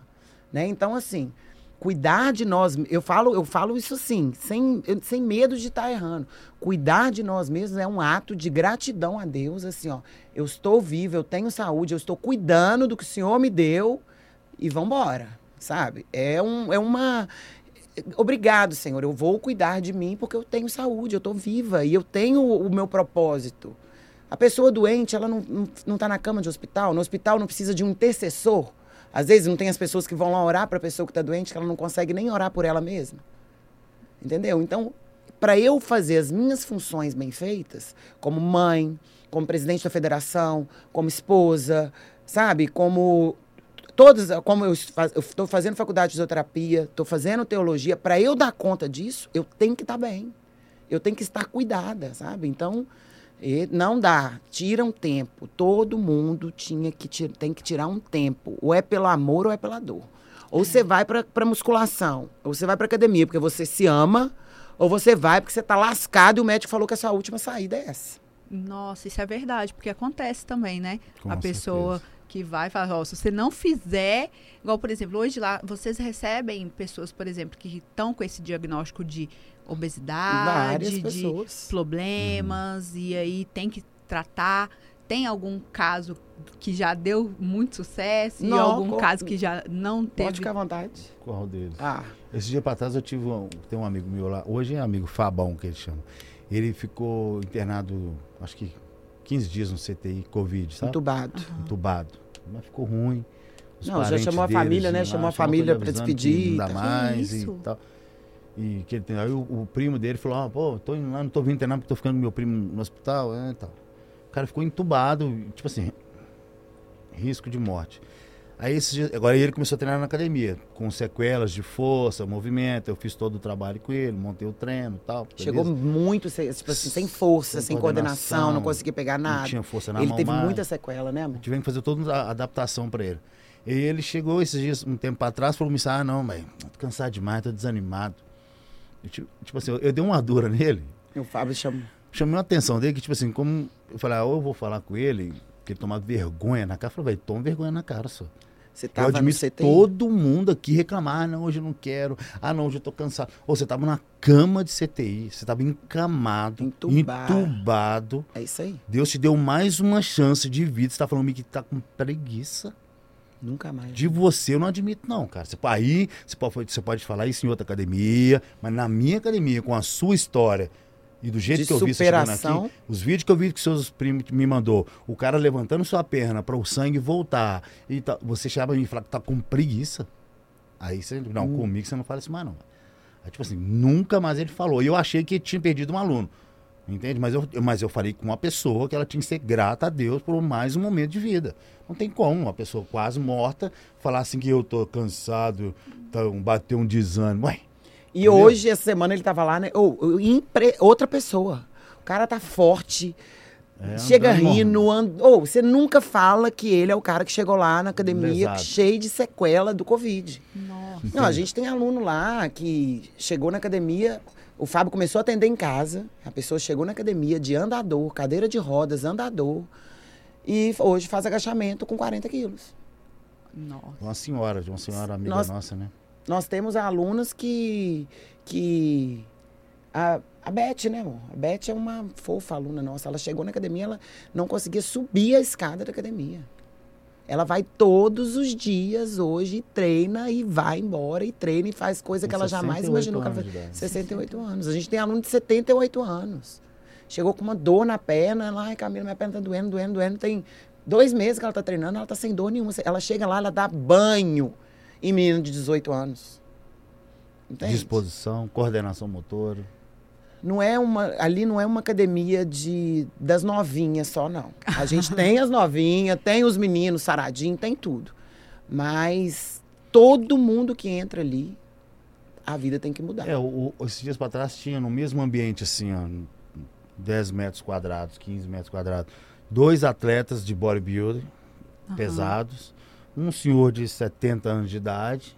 né? Então assim, cuidar de nós, eu falo, eu falo isso assim, sem, sem medo de estar errando. Cuidar de nós mesmos é um ato de gratidão a Deus, assim, ó. Eu estou vivo, eu tenho saúde, eu estou cuidando do que o Senhor me deu e vambora, sabe? É, um, é uma. Obrigado, Senhor. Eu vou cuidar de mim porque eu tenho saúde, eu estou viva e eu tenho o meu propósito. A pessoa doente, ela não, não, não tá na cama de hospital. No hospital não precisa de um intercessor. Às vezes não tem as pessoas que vão lá orar para a pessoa que está doente, que ela não consegue nem orar por ela mesma. Entendeu? Então, para eu fazer as minhas funções bem feitas, como mãe, como presidente da federação, como esposa, sabe? Como todas, como eu estou fazendo faculdade de fisioterapia, estou fazendo teologia, para eu dar conta disso, eu tenho que estar bem. Eu tenho que estar cuidada, sabe? Então, e não dá. Tira um tempo. Todo mundo tinha que tem que tirar um tempo. Ou é pelo amor ou é pela dor. Ou você vai para musculação, ou você vai para academia porque você se ama, ou você vai porque você tá lascado e o médico falou que a sua última saída é essa. Nossa, isso é verdade, porque acontece também, né? Com a pessoa certeza. Que vai e fala, ó, se você não fizer, igual, por exemplo, hoje lá, vocês recebem pessoas, por exemplo, que estão com esse diagnóstico de obesidade, de pessoas. problemas, e aí tem que tratar. Tem algum caso que já deu muito sucesso e Não, algum co- caso que já não Pode teve? ficar à vontade. Qual deles? Ah, Esse dia pra trás eu tive um, tem um amigo meu lá, hoje é amigo Fabão que ele chama. Ele ficou internado, acho que 15 dias no CTI, Covid, sabe? entubado. Entubado. Mas ficou ruim. Os Não, já chamou a família, né? lá, Chamou a família que despedir, Não dá mais e tal. E que ele tem, aí o, o primo dele falou, ah, pô, tô indo lá, não tô vindo internar porque tô ficando com meu primo no hospital, é, tal. O cara ficou entubado, tipo assim, risco de morte. Aí dias- agora ele começou a treinar na academia, com sequelas de força, movimento, eu fiz todo o trabalho com ele, montei o treino e tal. Chegou beleza? muito, sem- tipo assim, sem força, Sem sem, coordenação, não coordenação, conseguia pegar nada. Não tinha força na Ele mão teve mais. muita sequela, né, amor? Tivemos que fazer toda a adaptação pra ele. E ele chegou esses dias, um tempo pra trás, falou: ah, não, mas tô cansado demais, tô desanimado. E, tipo, tipo assim, eu, eu dei uma dura nele, E o Fábio chamou. chamei a atenção dele, que tipo assim, como eu falei, ah, ou eu vou falar com ele, que ele tomar vergonha na cara, eu falei, velho, toma vergonha na cara só. Você eu tava no admito CTI? todo mundo aqui reclamar, ah, não, hoje eu não quero, ah, não, hoje eu tô cansado. Ou você tava na cama de CTI, você tava encamado, Entubado. entubado. É isso aí. Deus te deu mais uma chance de vida, você tá falando que tá com preguiça. Nunca mais. De você eu não admito, não, cara. Você, aí você pode, você pode falar isso em outra academia, mas na minha academia, com a sua história e do jeito que eu vi você chegando aqui, os vídeos que eu vi que seus primos me mandou, o cara levantando sua perna para o sangue voltar, e tal, você chama e fala que tá com preguiça. Aí você, não, Hum. comigo você não fala isso mais, não. Aí, tipo assim, nunca mais ele falou. E eu achei que tinha perdido um aluno. Entende? Mas eu, mas eu falei com uma pessoa que ela tinha que ser grata a Deus por mais um momento de vida. Não tem como uma pessoa quase morta falar assim que eu tô cansado, tá, bateu um desânimo. Ué, E Entendeu? hoje, essa semana, ele tava lá, né? Ô, ô, impre- outra pessoa. O cara tá forte, é, chega rindo. And... Ô, você nunca fala que ele é o cara que chegou lá na academia Lesado. cheio de sequela do Covid. Nossa. Não, a gente tem aluno lá que chegou na academia, o Fábio começou a atender em casa, a pessoa chegou na academia de andador, cadeira de rodas, andador, e hoje faz agachamento com 40 quilos. Nossa. Uma senhora, de uma senhora amiga Nós- nossa, né? Nós temos alunos que. que a, a Beth, né, amor? A Beth é uma fofa aluna nossa. Ela chegou na academia, ela não conseguia subir a escada da academia. Ela vai todos os dias hoje, treina e vai embora e treina e faz coisa que ela jamais 68 imaginou que ela anos de fazia. idade. 68 anos. A gente tem aluno de 78 anos. Chegou com uma dor na perna, ela, ai Camila, minha perna tá doendo, doendo, doendo. Tem dois meses que ela tá treinando, ela tá sem dor nenhuma. Ela chega lá, ela dá banho em menino de 18 anos. Entende? Disposição, coordenação motora. Não é uma, ali não é uma academia de das novinhas só, não. A gente tem as novinhas, tem os meninos saradinhos, tem tudo. Mas todo mundo que entra ali, a vida tem que mudar. É, o, esses dias pra trás tinha no mesmo ambiente, assim, ó, 10 metros quadrados, 15 metros quadrados, dois atletas de bodybuilding pesados, um senhor de 70 anos de idade,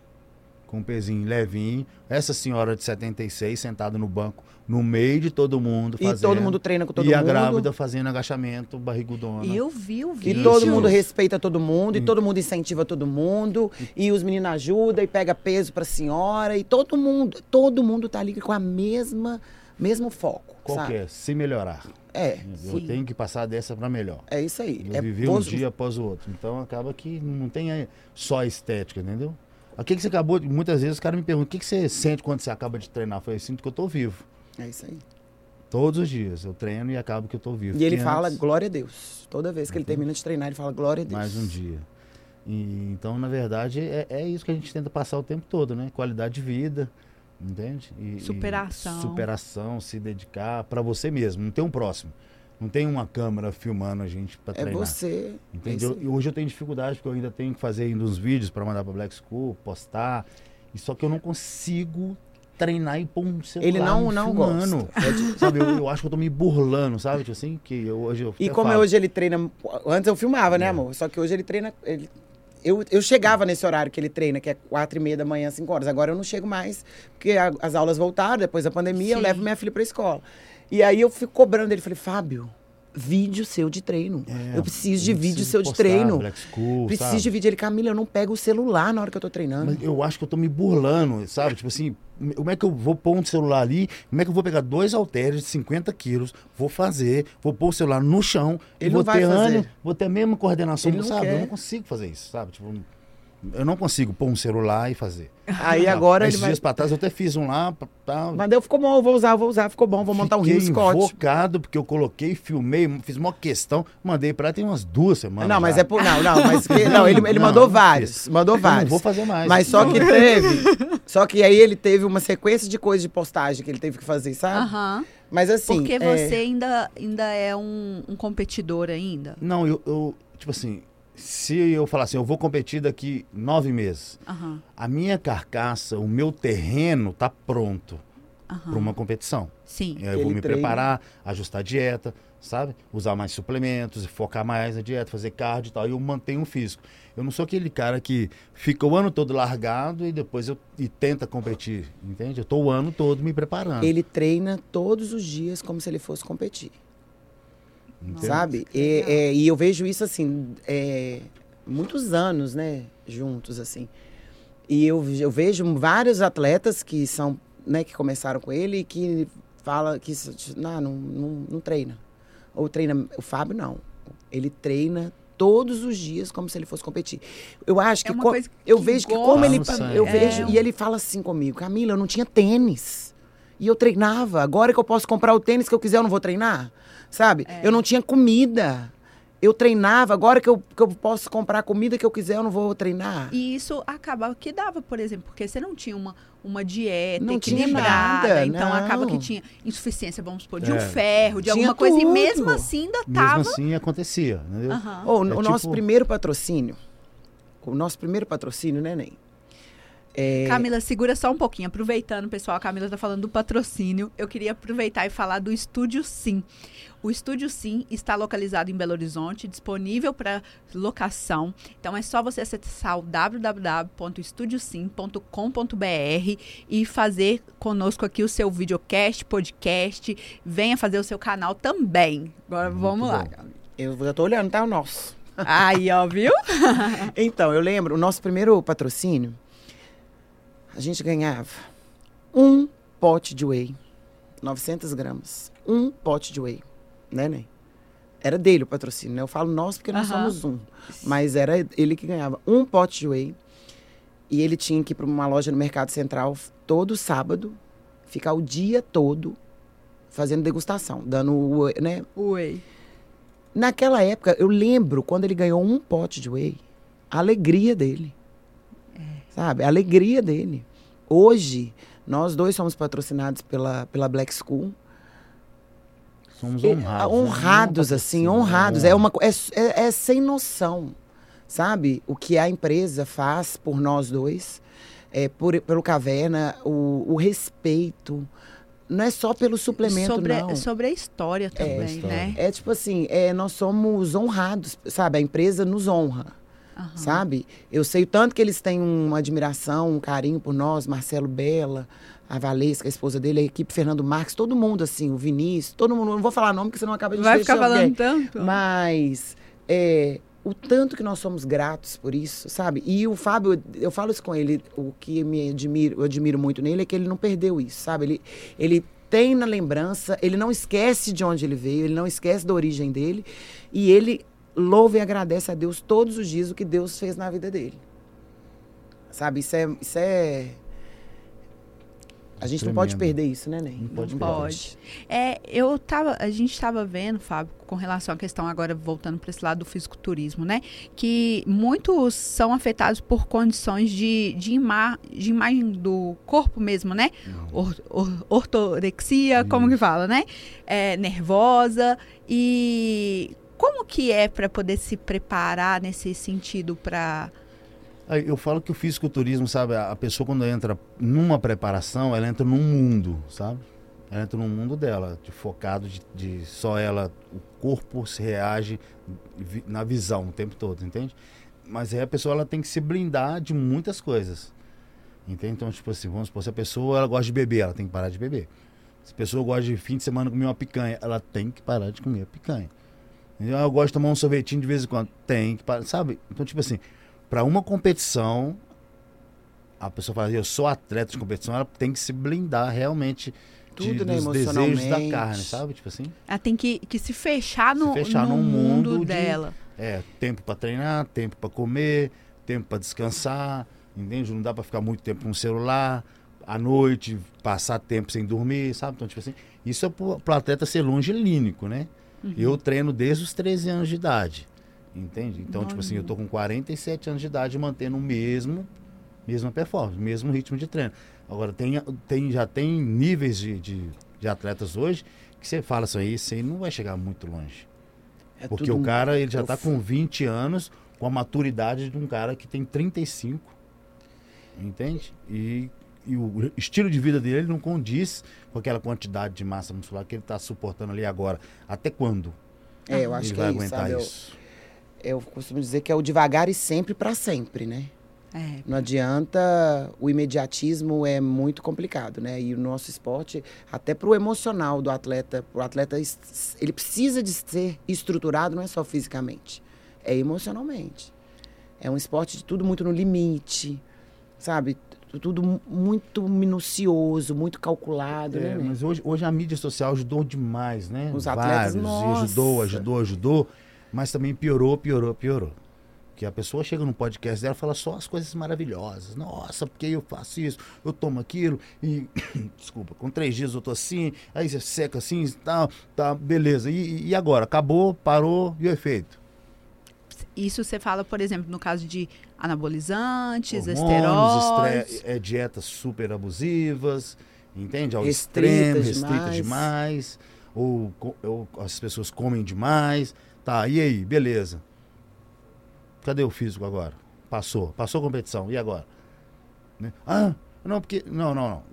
com um pezinho levinho, essa senhora de 76 sentada no banco, no meio de todo mundo, e fazendo. todo mundo treina com todo e mundo. a grávida fazendo agachamento, barrigudona. E eu vi o E vídeo. todo mundo respeita todo mundo, e Hum. todo mundo incentiva todo mundo, e os meninos ajudam e pega peso pra senhora, e todo mundo, todo mundo tá ali com a mesma, mesmo foco, Qual sabe? que é? Se melhorar. É, Eu Sim. tenho que passar dessa para melhor. é isso aí. Eu é vivi um dia após o outro. Então acaba que não tem só a estética, entendeu? O que, que você acabou de. Muitas vezes os caras me perguntam: o que, que você sente quando você acaba de treinar? Eu falei: sinto que eu tô vivo. É isso aí. Todos os dias eu treino e acabo que eu tô vivo. E ele fala glória a Deus. Toda vez que ele termina de treinar, ele fala glória a Deus. Mais um dia. E, então, na verdade, é, é isso que a gente tenta passar o tempo todo, né? Qualidade de vida, entende? E- e Superação. superação, se dedicar para você mesmo. Não tem um próximo. Não tem uma câmera filmando a gente para É treinar. você. é Entendeu? isso aí. e hoje eu tenho dificuldade porque eu ainda tenho que fazer ainda uns vídeos para mandar para Black School, postar. E só que eu não consigo treinar e pôr um celular Ele não, não filmando. gosta. É Sabe, eu, eu acho que eu tô me burlando, sabe? Tipo assim, que eu, hoje eu E como falo, hoje ele treina. Antes eu filmava, né, É. amor? Só que hoje ele treina. Ele, eu, eu chegava nesse horário que ele treina, que é quatro e meia da manhã, cinco horas. Agora eu não chego mais, porque a- as aulas voltaram, depois da pandemia, eu Sim. levo minha filha pra escola. E aí eu fico cobrando ele. Falei, Fábio, vídeo seu de treino. é, eu preciso de vídeo seu de postar, treino. Black School, Preciso sabe? de vídeo. Ele, Camila, eu não pego o celular na hora que eu tô treinando. Mas eu acho que eu tô me burlando, sabe? Tipo assim, como é que eu vou pôr um celular ali? Como é que eu vou pegar dois halteres de 50 quilos, vou fazer, vou pôr o celular no chão, Ele vou não vai ter fazer. ano, vou ter a mesma coordenação, Ele não sabe? quer. Eu não consigo fazer isso, sabe? Tipo, eu não consigo pôr um celular e fazer. Aí agora Esses ele vai. dias pra trás eu até fiz um lá, tá, Mas eu ficou bom, eu vou usar, eu vou usar, ficou bom, vou montar um Fiquei rio Scott. invocado, porque eu coloquei, filmei, fiz uma questão, mandei pra ela tem umas duas semanas. Não, mas já. é por. Não, não, mas. que- Não, ele, ele Não, mandou não vários. fiz. Mandou Eu não vários. vou fazer mais. Mas só que teve. Só que aí ele teve uma sequência de coisas de postagem que ele teve que fazer, sabe? Aham. Mas assim. Porque é, você ainda, ainda é um, um competidor ainda. Não, eu, eu, tipo assim, se eu falar assim, eu vou competir daqui nove meses, Aham. a minha carcaça, o meu terreno tá pronto Aham. para uma competição. Sim. Eu vou Ele me treina. preparar, ajustar a dieta, sabe? Usar mais suplementos, focar mais na dieta, fazer cardio e tal. E eu mantenho o físico. Eu não sou aquele cara que fica o ano todo largado e depois eu e tenta competir, entende? Eu tô o ano todo me preparando. Ele treina todos os dias como se ele fosse competir. Entende? Sabe? E, é, e eu vejo isso assim, é, muitos anos, né? Juntos, assim. E eu, eu vejo vários atletas que são, né, que começaram com ele e que fala que não, não, não, não treina. Ou treina. O Fábio não. Ele treina todos os dias como se ele fosse competir. Eu acho É que uma co- coisa eu que vejo que como ele eu É. vejo e ele fala assim comigo, Camila, eu não tinha tênis. E eu treinava. Agora que eu posso comprar o tênis que eu quiser, eu não vou treinar? Sabe? É. Eu não tinha comida. Eu treinava. Agora que eu, que eu posso comprar a comida que eu quiser, eu não vou treinar. E isso acaba que dava, por exemplo, porque você não tinha uma, uma dieta Não tinha equilibrada. nada, então não. acaba que tinha insuficiência, vamos supor, de um É. ferro, de Tinha alguma coisa. E mesmo assim ainda Mesmo tava. assim acontecia, entendeu? Aham. Ô, o É nosso tipo- primeiro patrocínio, o nosso primeiro patrocínio, né, Ney? É, Camila, segura só um pouquinho. Aproveitando, pessoal, a Camila tá falando do patrocínio. Eu queria aproveitar e falar do Estúdio Sim. O Estúdio Sim está localizado em Belo Horizonte, disponível para locação. Então é só você acessar o www.estudiosim.com.br e fazer conosco aqui o seu videocast, podcast. Venha fazer o seu canal também. Agora vamos lá. bom. Camila. eu já tô olhando, tá? O nosso. Aí, ó, viu? Então, eu lembro, o nosso primeiro patrocínio, a gente ganhava um pote de whey, 900 gramas. Um pote de whey, né, Ney? Era dele o patrocínio, né? Eu falo nós porque nós somos um. Mas era ele que ganhava um pote de whey. E ele tinha que ir para uma loja no Mercado Central todo sábado, ficar o dia todo fazendo degustação, dando, o whey, né? Oi. Naquela época, eu lembro quando ele ganhou um pote de whey, a alegria dele. Sabe? A alegria dele. Hoje, nós dois somos patrocinados pela, pela Black School. Somos honrados. né? honrados, Não assim, honrados. É, uma, co- é, é, é sem noção, sabe? O que a empresa faz por nós dois, é, por, pelo Caverna, o, o respeito. Não é só pelo suplemento, sobre, não. sobre a história também, história. né? É tipo assim, é, nós somos honrados, sabe? A empresa nos honra, Aham. sabe? Eu sei o tanto que eles têm uma admiração, um carinho por nós, Marcelo Bela, a Valesca, a esposa dele, a equipe Fernando Marques, todo mundo assim, o Vinícius, todo mundo. Não vou falar nome, porque senão acaba de Vai ficar falando alguém. tanto? Mas é, o tanto que nós somos gratos por isso, sabe? E o Fábio, eu falo isso com ele, o que me admiro, eu admiro muito nele é que ele não perdeu isso, sabe? Ele, ele tem na lembrança, ele não esquece de onde ele veio, ele não esquece da origem dele, e ele louva e agradece a Deus todos os dias o que Deus fez na vida dele. Sabe? Isso é. Isso é... A gente não pode Tremendo. perder isso, né, Ney? Não pode Pode. É, eu tava, a gente estava vendo, Fábio, com relação à questão agora voltando para esse lado do fisiculturismo, né? Que muitos são afetados por condições de, de, ima, de imagem do corpo mesmo, né? Or, or- ortorexia, como que fala, né? É, nervosa e como que é para poder se preparar nesse sentido para Eu falo que o fisiculturismo, sabe, a pessoa quando entra numa preparação, ela entra num mundo, sabe? Ela entra num mundo dela, de focado, de, de só ela, o corpo se reage na visão o tempo todo, entende? Mas aí a pessoa ela tem que se blindar de muitas coisas. Entende? Então, tipo assim, vamos supor, se a pessoa ela gosta de beber, ela tem que parar de beber. Se a pessoa gosta de fim de semana comer uma picanha, ela tem que parar de comer a picanha. Eu gosto de tomar um sorvetinho de vez em quando, tem que parar, sabe? Então, tipo assim, para uma competição, a pessoa fala, eu sou atleta de competição, ela tem que se blindar realmente de, Tudo, né, dos desejos da carne, sabe? Tipo assim, ela tem que, que se fechar no, fechar no num mundo, mundo de- dela. é tempo para treinar, tempo para comer, tempo para descansar, entende? Não dá para ficar muito tempo no celular, à noite, passar tempo sem dormir, sabe? Então, tipo assim, isso é para o atleta ser longilínico, né? Uhum. Eu treino desde os 13 anos de idade. Entende? Então, tipo assim, eu tô com 47 anos de idade mantendo o mesmo, mesma performance, mesmo ritmo de treino. Agora, tem, tem, já tem níveis de, de, de atletas hoje que você fala assim, isso aí não vai chegar muito longe. É Porque o cara, ele já tá profundo. com 20 anos, com a maturidade de um cara que tem 35. Entende? E, e o estilo de vida dele não condiz com aquela quantidade de massa muscular que ele tá suportando ali agora. Até quando É, eu acho ele que vai é isso, aguentar? Eu- isso? Eu costumo dizer que é o devagar e sempre para sempre, né? É, Não adianta, o imediatismo é muito complicado, né? E o nosso esporte, até para o emocional do atleta, o atleta, ele precisa de ser estruturado, não é só fisicamente, é emocionalmente. É um esporte de tudo muito no limite, sabe? Tu- Tudo mu- muito minucioso, muito calculado, É, né? né? mas hoje, hoje a mídia social ajudou demais, né? Os atletas, Vários, e nossa. ajudou, ajudou, ajudou, mas também piorou, piorou, piorou. Que a pessoa chega no podcast dela e fala só as coisas maravilhosas. Nossa, porque eu faço isso, eu tomo aquilo, e. Desculpa, com três dias eu tô assim, aí você seca assim, tal, tá, beleza. E, e agora? Acabou, parou, e o efeito? Isso você fala, por exemplo, no caso de anabolizantes, Hormônios, esteroides. estre- é, dietas super abusivas, entende? Ao Restritas extremo, restrita demais. demais, ou, ou as pessoas comem demais. Tá, e aí, beleza. Cadê o físico agora? Passou, passou a competição, e agora? Né? Ah, não, porque. Não, não, não.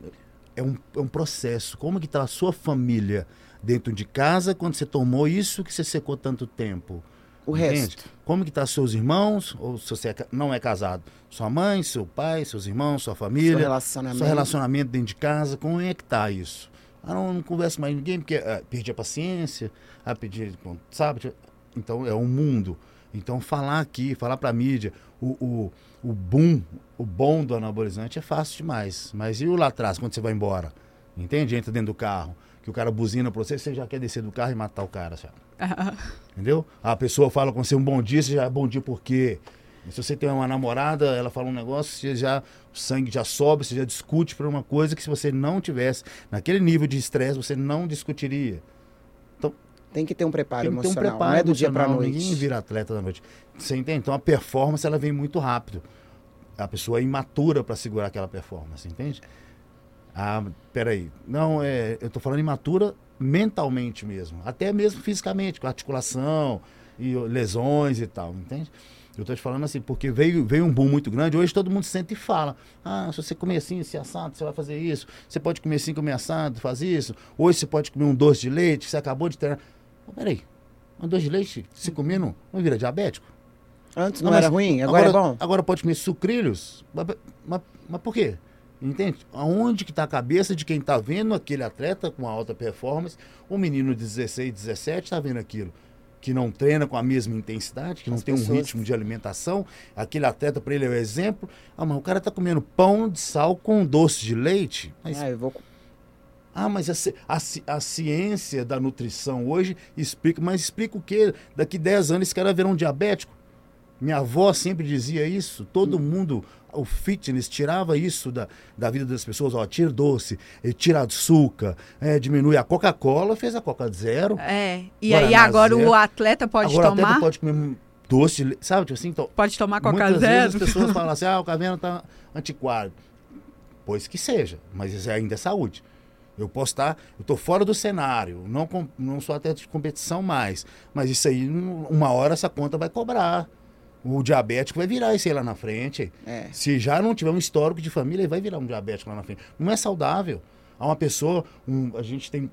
É um, é um processo. Como que tá a sua família dentro de casa quando você tomou isso que você secou tanto tempo? O Entende? resto. Como que tá seus irmãos, ou se você é não é casado? Sua mãe, seu pai, seus irmãos, sua Seu família, relacionamento. seu relacionamento dentro de casa, como é que tá isso? Ah, não, não converso mais com ninguém porque ah, perdi a paciência, ah, perdi, sabe? Então é um mundo. Então falar aqui, falar pra mídia, o, o, o boom, o bom do anabolizante é fácil demais. Mas e o lá atrás, quando você vai embora? Entende? Entra dentro do carro, que o cara buzina pra você, você já quer descer do carro e matar o cara, sabe? Entendeu? A pessoa fala com você um bom dia, você já é bom dia por quê? Se você tem uma namorada, ela fala um negócio, você já, o sangue já sobe, você já discute por uma coisa que se você não tivesse naquele nível de estresse, você não discutiria. Tem que ter um preparo Tem ter um emocional. preparo não é do dia emocional, noite. Ninguém vira atleta da noite. Você entende? Então a performance ela vem muito rápido. A pessoa é imatura para segurar aquela performance, entende? Ah, peraí. Não, é, eu tô falando imatura mentalmente mesmo. Até mesmo fisicamente, com articulação e lesões e tal, entende? Eu tô te falando assim, porque veio, veio um boom muito grande, hoje todo mundo senta e fala. Ah, se você comer assim, esse assado, você vai fazer isso. Você pode comer assim, comer assado, faz isso. Hoje você pode comer um doce de leite, você acabou de treinar. Mas peraí, um doce de leite, se comer, não, não vira diabético? Antes não, mas era ruim, agora, é bom. Agora pode comer sucrilhos? Mas, mas, mas por quê? Entende? Aonde que está a cabeça de quem está vendo aquele atleta com alta performance, um menino de 16, 17 está vendo aquilo, que não treina com a mesma intensidade, que não As tem um pessoas- ritmo de alimentação, aquele atleta para ele é o exemplo. Ah, mas o cara está comendo pão de sal com doce de leite. Mas Ah, eu vou... ah, mas a, a a ciência da nutrição hoje explica, mas explica o quê? Daqui 10 anos esse cara virá um diabético? Minha avó sempre dizia isso, todo mundo, o fitness tirava isso da, da vida das pessoas, ó, tira doce, eh, tira açúcar, eh, diminui a Coca-Cola, fez a Coca Zero. É. E Guaraná aí agora zero. o atleta pode Agora tomar? até pode comer doce, sabe, tipo assim, então, Pode tomar Coca Muitas Zero? vezes as pessoas falam assim, ah, o caverna tá antiquado. Pois que seja, mas isso ainda é saúde. Eu posso estar, eu estou fora do cenário, não, não sou atleta de competição mais, mas isso aí, um- uma hora essa conta vai cobrar. O diabético vai virar isso aí lá na frente. É. Se já não tiver um histórico de família, ele vai virar um diabético lá na frente. Não é saudável. Há uma pessoa, um- a gente tem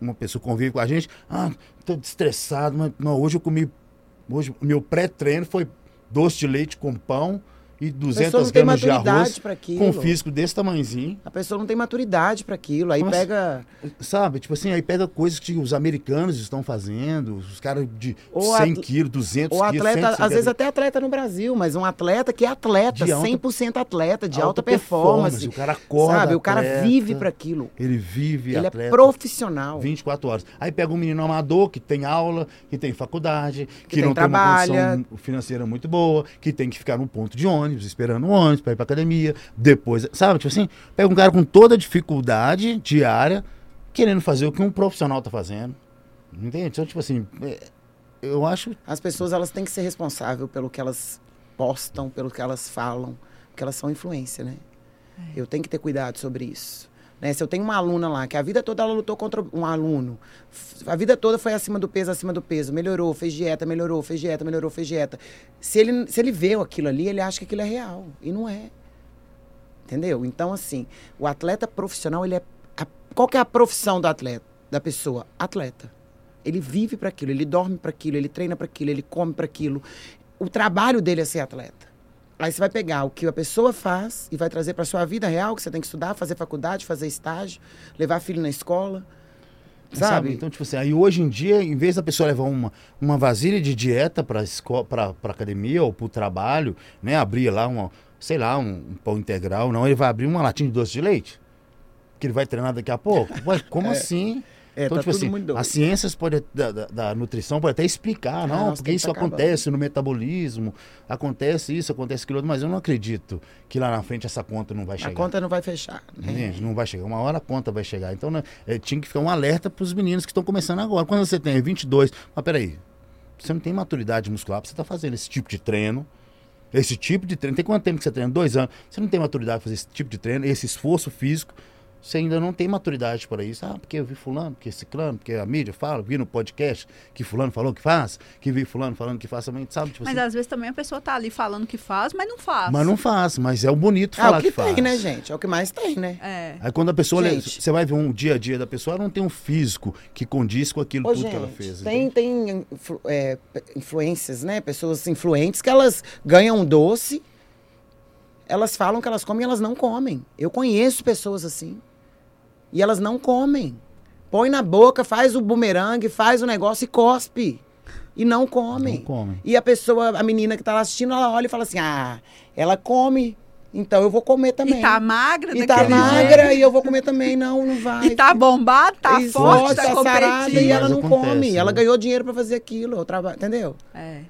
uma pessoa que convive com a gente, ah, tô estressado, mas não, hoje eu comi, hoje meu pré-treino foi doce de leite com pão e A pessoa 200 não tem gramas de maturidade arroz com um físico desse tamanhozinho. A pessoa não tem maturidade para aquilo. Aí Nossa. pega. Sabe? Tipo assim, aí pega coisas que os americanos estão fazendo, os caras de Ou 100 atl- quilos, 200 O quilos, atleta, 150 às vezes até atleta no Brasil, mas um atleta que é atleta, De alta- 100% atleta, de alta alta, performance. O cara acorda sabe? O cara vive para aquilo. Ele vive Ele atleta. é profissional. 24 horas. Aí pega um menino amador que tem aula, que tem faculdade, que, tem não tem uma trabalha. condição financeira muito boa, que tem que ficar num ponto de ônibus, esperando o ônibus para ir pra academia, depois, sabe? Tipo assim, pega um cara com toda a dificuldade diária, querendo fazer o que um profissional tá fazendo. Entende? Então, tipo assim, é, eu acho As pessoas elas têm que ser responsáveis pelo que elas postam, pelo que elas falam, porque elas são influência, né? Eu tenho que ter cuidado sobre isso. Né? Se eu tenho uma aluna lá, que a vida toda ela lutou contra um aluno, a vida toda foi acima do peso, acima do peso, melhorou, fez dieta, melhorou, fez dieta, melhorou, fez dieta. Se ele, se ele vê aquilo ali, ele acha que aquilo é real. E não é. Entendeu? Então, assim, o atleta profissional, ele é. a- qual que é a profissão do atleta, da pessoa? Atleta. Ele vive para aquilo, ele dorme para aquilo, ele treina para aquilo, ele come para aquilo. O trabalho dele é ser atleta. Aí você vai pegar o que a pessoa faz e vai trazer para sua vida real, que você tem que estudar, fazer faculdade, fazer estágio, levar filho na escola. Sabe? Então, tipo assim, aí hoje em dia, em vez da pessoa levar uma, uma vasilha de dieta para para academia ou para o trabalho, né, abrir lá uma, sei lá, um, um pão integral, não, ele vai abrir uma latinha de doce de leite, que ele vai treinar daqui a pouco. Ué, como assim? É, então, tá tipo assim, as ciências pode, da, da, da nutrição pode até explicar, Ah, não, porque isso tá acabando. acontece no metabolismo, acontece isso, acontece aquilo, outro, mas eu não acredito que lá na frente essa conta não vai A chegar. conta não vai fechar. né? Gente, não vai chegar. Uma hora a conta vai chegar. Então, né, é, tinha que ficar um alerta para os meninos que estão começando agora. Quando você tem 22, mas peraí, você não tem maturidade muscular para você estar fazendo esse tipo de treino. Esse tipo de treino. Tem quanto tempo que você treina? Dois anos. Você não tem maturidade para fazer esse tipo de treino, esse esforço físico. Você ainda não tem maturidade para isso. Ah, porque eu vi fulano, porque ciclano, porque a mídia fala, vi no podcast que fulano falou que faz, que vi fulano falando que faz também, sabe? Tipo Mas assim, às vezes também a pessoa tá ali falando que faz, mas não faz. mas não faz, mas é o bonito falar o que, faz. tem, né, gente? É o que mais tem, né? É. Aí quando a pessoa, olha, Gente. você vai ver um dia a dia da pessoa, ela não tem um físico que condiz com aquilo Ô, tudo gente, que ela fez. tem, entende? tem influ- é, influências, né? Pessoas influentes que elas ganham um doce, elas falam que elas comem e elas não comem. Eu conheço pessoas assim. E elas não comem. Põe na boca, faz o bumerangue, faz o negócio e cospe. E não comem. Não comem. E a pessoa, a menina que tá lá assistindo, ela olha e fala assim: ah, ela come Então eu vou comer também. E tá magra E tá magra jeito. e eu vou comer também. Não, não vai. E tá bombado, tá Isso, forte, tá tá sarada e ela não acontece, come. Ela né? ganhou dinheiro pra fazer aquilo. Eu traba... Entendeu? É.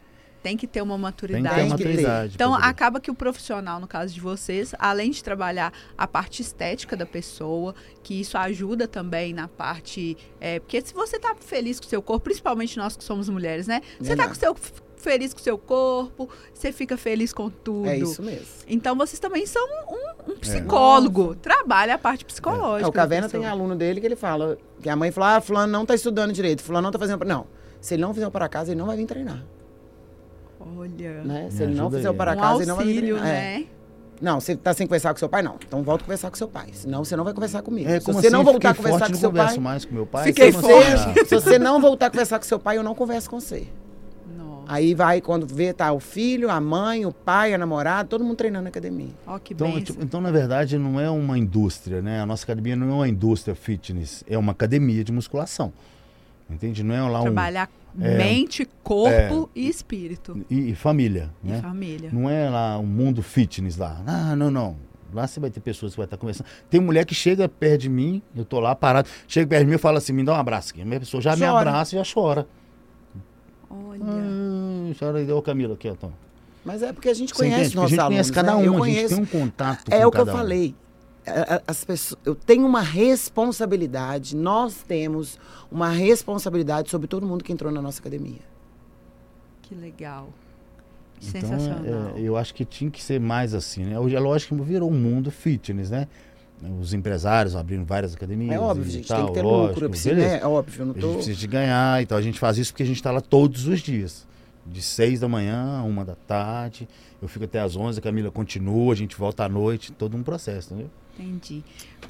Tem que ter uma maturidade. Tem que ter. maturidade. Então, acaba que o profissional, no caso de vocês, além de trabalhar a parte estética da pessoa, que isso ajuda também na parte. é, porque se você tá feliz com o seu corpo, principalmente nós que somos mulheres, né? Você tá com o seu, feliz com o seu corpo, você fica feliz com tudo. É isso mesmo. Então, vocês também são um, um psicólogo. Trabalha a parte psicológica. É, o Caverna tem aluno dele que ele fala que a mãe fala: ah, fulano não tá estudando direito, fulano não tá fazendo. Não. Se ele não fizer para casa, ele não vai vir treinar. Olha. Né? Se Me ele não fizer aí. o para um casa, ele não vai vir auxílio, treinar. É. né? Não, você tá sem conversar com seu pai, não. Então volta a conversar com seu pai. Senão você não vai conversar comigo. É, se você assim? não voltar a conversar forte, com não seu converso pai. mais com meu pai. Fiquei Se assim? você, se você não voltar a conversar com seu pai, eu não converso com você. Nossa. Aí vai, quando vê, tá o filho, a mãe, o pai, a namorada, todo mundo treinando na academia. Ó, que Então, bem. tipo, então, na verdade, não é uma indústria, né? A nossa academia não é uma indústria fitness, é uma academia de musculação. Entende? Não é lá um. Trabalhar é, mente, corpo e espírito. E, e família, E né? família. Não é lá um mundo fitness lá. Ah, não, não. Lá você vai ter pessoas que vai estar conversando. Tem mulher que chega perto de mim, eu tô lá parado, chega perto de mim e fala assim, me dá um abraço aqui. A minha pessoa já me Chora. abraça e já chora. Olha. Ah, chora e deu Camila aqui, ó. Tom. Mas é porque a gente Você conhece entende? Porque a nossos gente alunos. conhece cada né? um, Eu a gente conheço. tem um contato É com o que eu cada um. As pessoas, eu tenho uma responsabilidade, nós temos uma responsabilidade sobre todo mundo que entrou na nossa academia. Que legal. Então, Sensacional. é, eu acho que tinha que ser mais assim, né? Hoje é lógico que virou um mundo fitness, né? Os empresários abrindo várias academias. É óbvio, e gente, tal, tem que ter lógico, lucro, eu preciso, né? É óbvio, eu não A gente tô... precisa de ganhar, então a gente faz isso porque a gente está lá todos os dias. De seis da manhã a uma da tarde. Eu fico até às onze, a Camila continua, a gente volta à noite, todo um processo, entendeu? Entendi.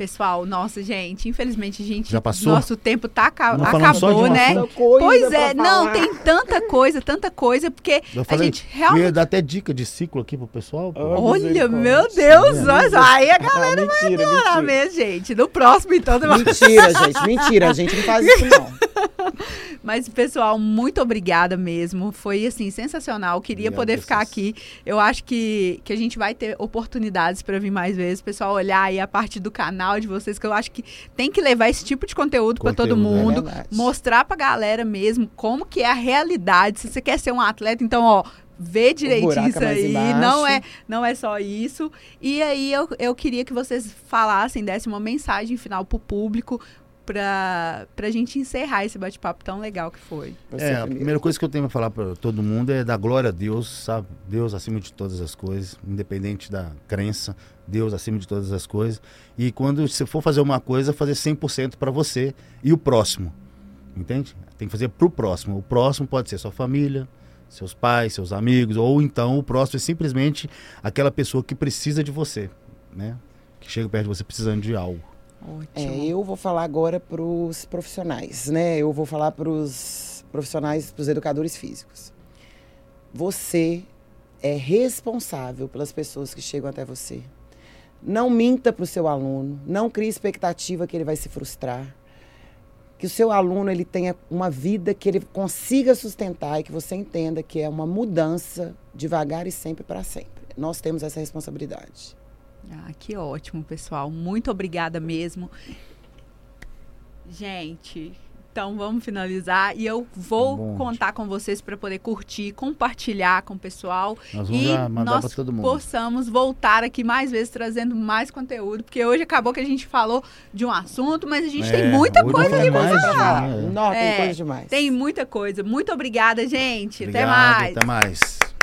Pessoal, nossa, gente, infelizmente, a gente. Já passou? Nosso tempo tá aca- Não falamos só de acabou, né? Pois é, não, tem tanta coisa, tanta coisa, porque Eu a falei, gente eu realmente. ia dar até dica de ciclo aqui pro pessoal. pô. Oh, Olha, meu Deus, Sim, mas aí a galera Ah, mentira, vai mentira. mesmo, gente. No próximo, então, Mentira, gente, mentira. A gente não faz isso, não. Mas, pessoal, muito obrigada mesmo. Foi, assim, sensacional. Queria Obrigado poder vocês. ficar aqui. Eu acho que, que a gente vai ter oportunidades para vir mais vezes. Pessoal, olhar aí a parte do canal de vocês, que eu acho que tem que levar esse tipo de conteúdo para todo Conteúdo, é mundo. verdade. mostrar pra galera mesmo como que é a realidade. Se você quer ser um atleta, então, ó, vê direitinho é isso aí. Não é, não é só isso. E aí eu, eu queria que vocês falassem, dessem uma mensagem final pro público pra, pra gente encerrar esse bate-papo tão legal que foi. Você É, a primeira coisa que eu tenho para falar para todo mundo é dar glória a Deus, sabe? Deus acima de todas as coisas, independente da crença, Deus acima de todas as coisas. E quando você for fazer uma coisa, fazer 100% para você e o próximo. Entende? Tem que fazer pro próximo. O próximo pode ser sua família, seus pais, seus amigos, ou então o próximo é simplesmente aquela pessoa que precisa de você, né? Que chega perto de você precisando de algo. Ótimo. É, eu vou falar agora para os profissionais, né? Eu vou falar para os profissionais, para os educadores físicos. Você é responsável pelas pessoas que chegam até você. Não minta para o seu aluno, não crie expectativa que ele vai se frustrar. Que o seu aluno ele tenha uma vida que ele consiga sustentar e que você entenda que é uma mudança devagar e sempre para sempre. Nós temos essa responsabilidade. Ah, que ótimo, pessoal. Muito obrigada mesmo. Gente, então vamos finalizar e eu vou Bom. contar com vocês para poder curtir, compartilhar com o pessoal e nós para todo mundo. possamos voltar aqui mais vezes trazendo mais conteúdo, porque hoje acabou que a gente falou de um assunto, mas a gente É, tem muita coisa aqui pra mais, falar. né? Não, tem É, coisa demais. Tem muita coisa. Muito obrigada, gente. Obrigado, Até mais. Até mais.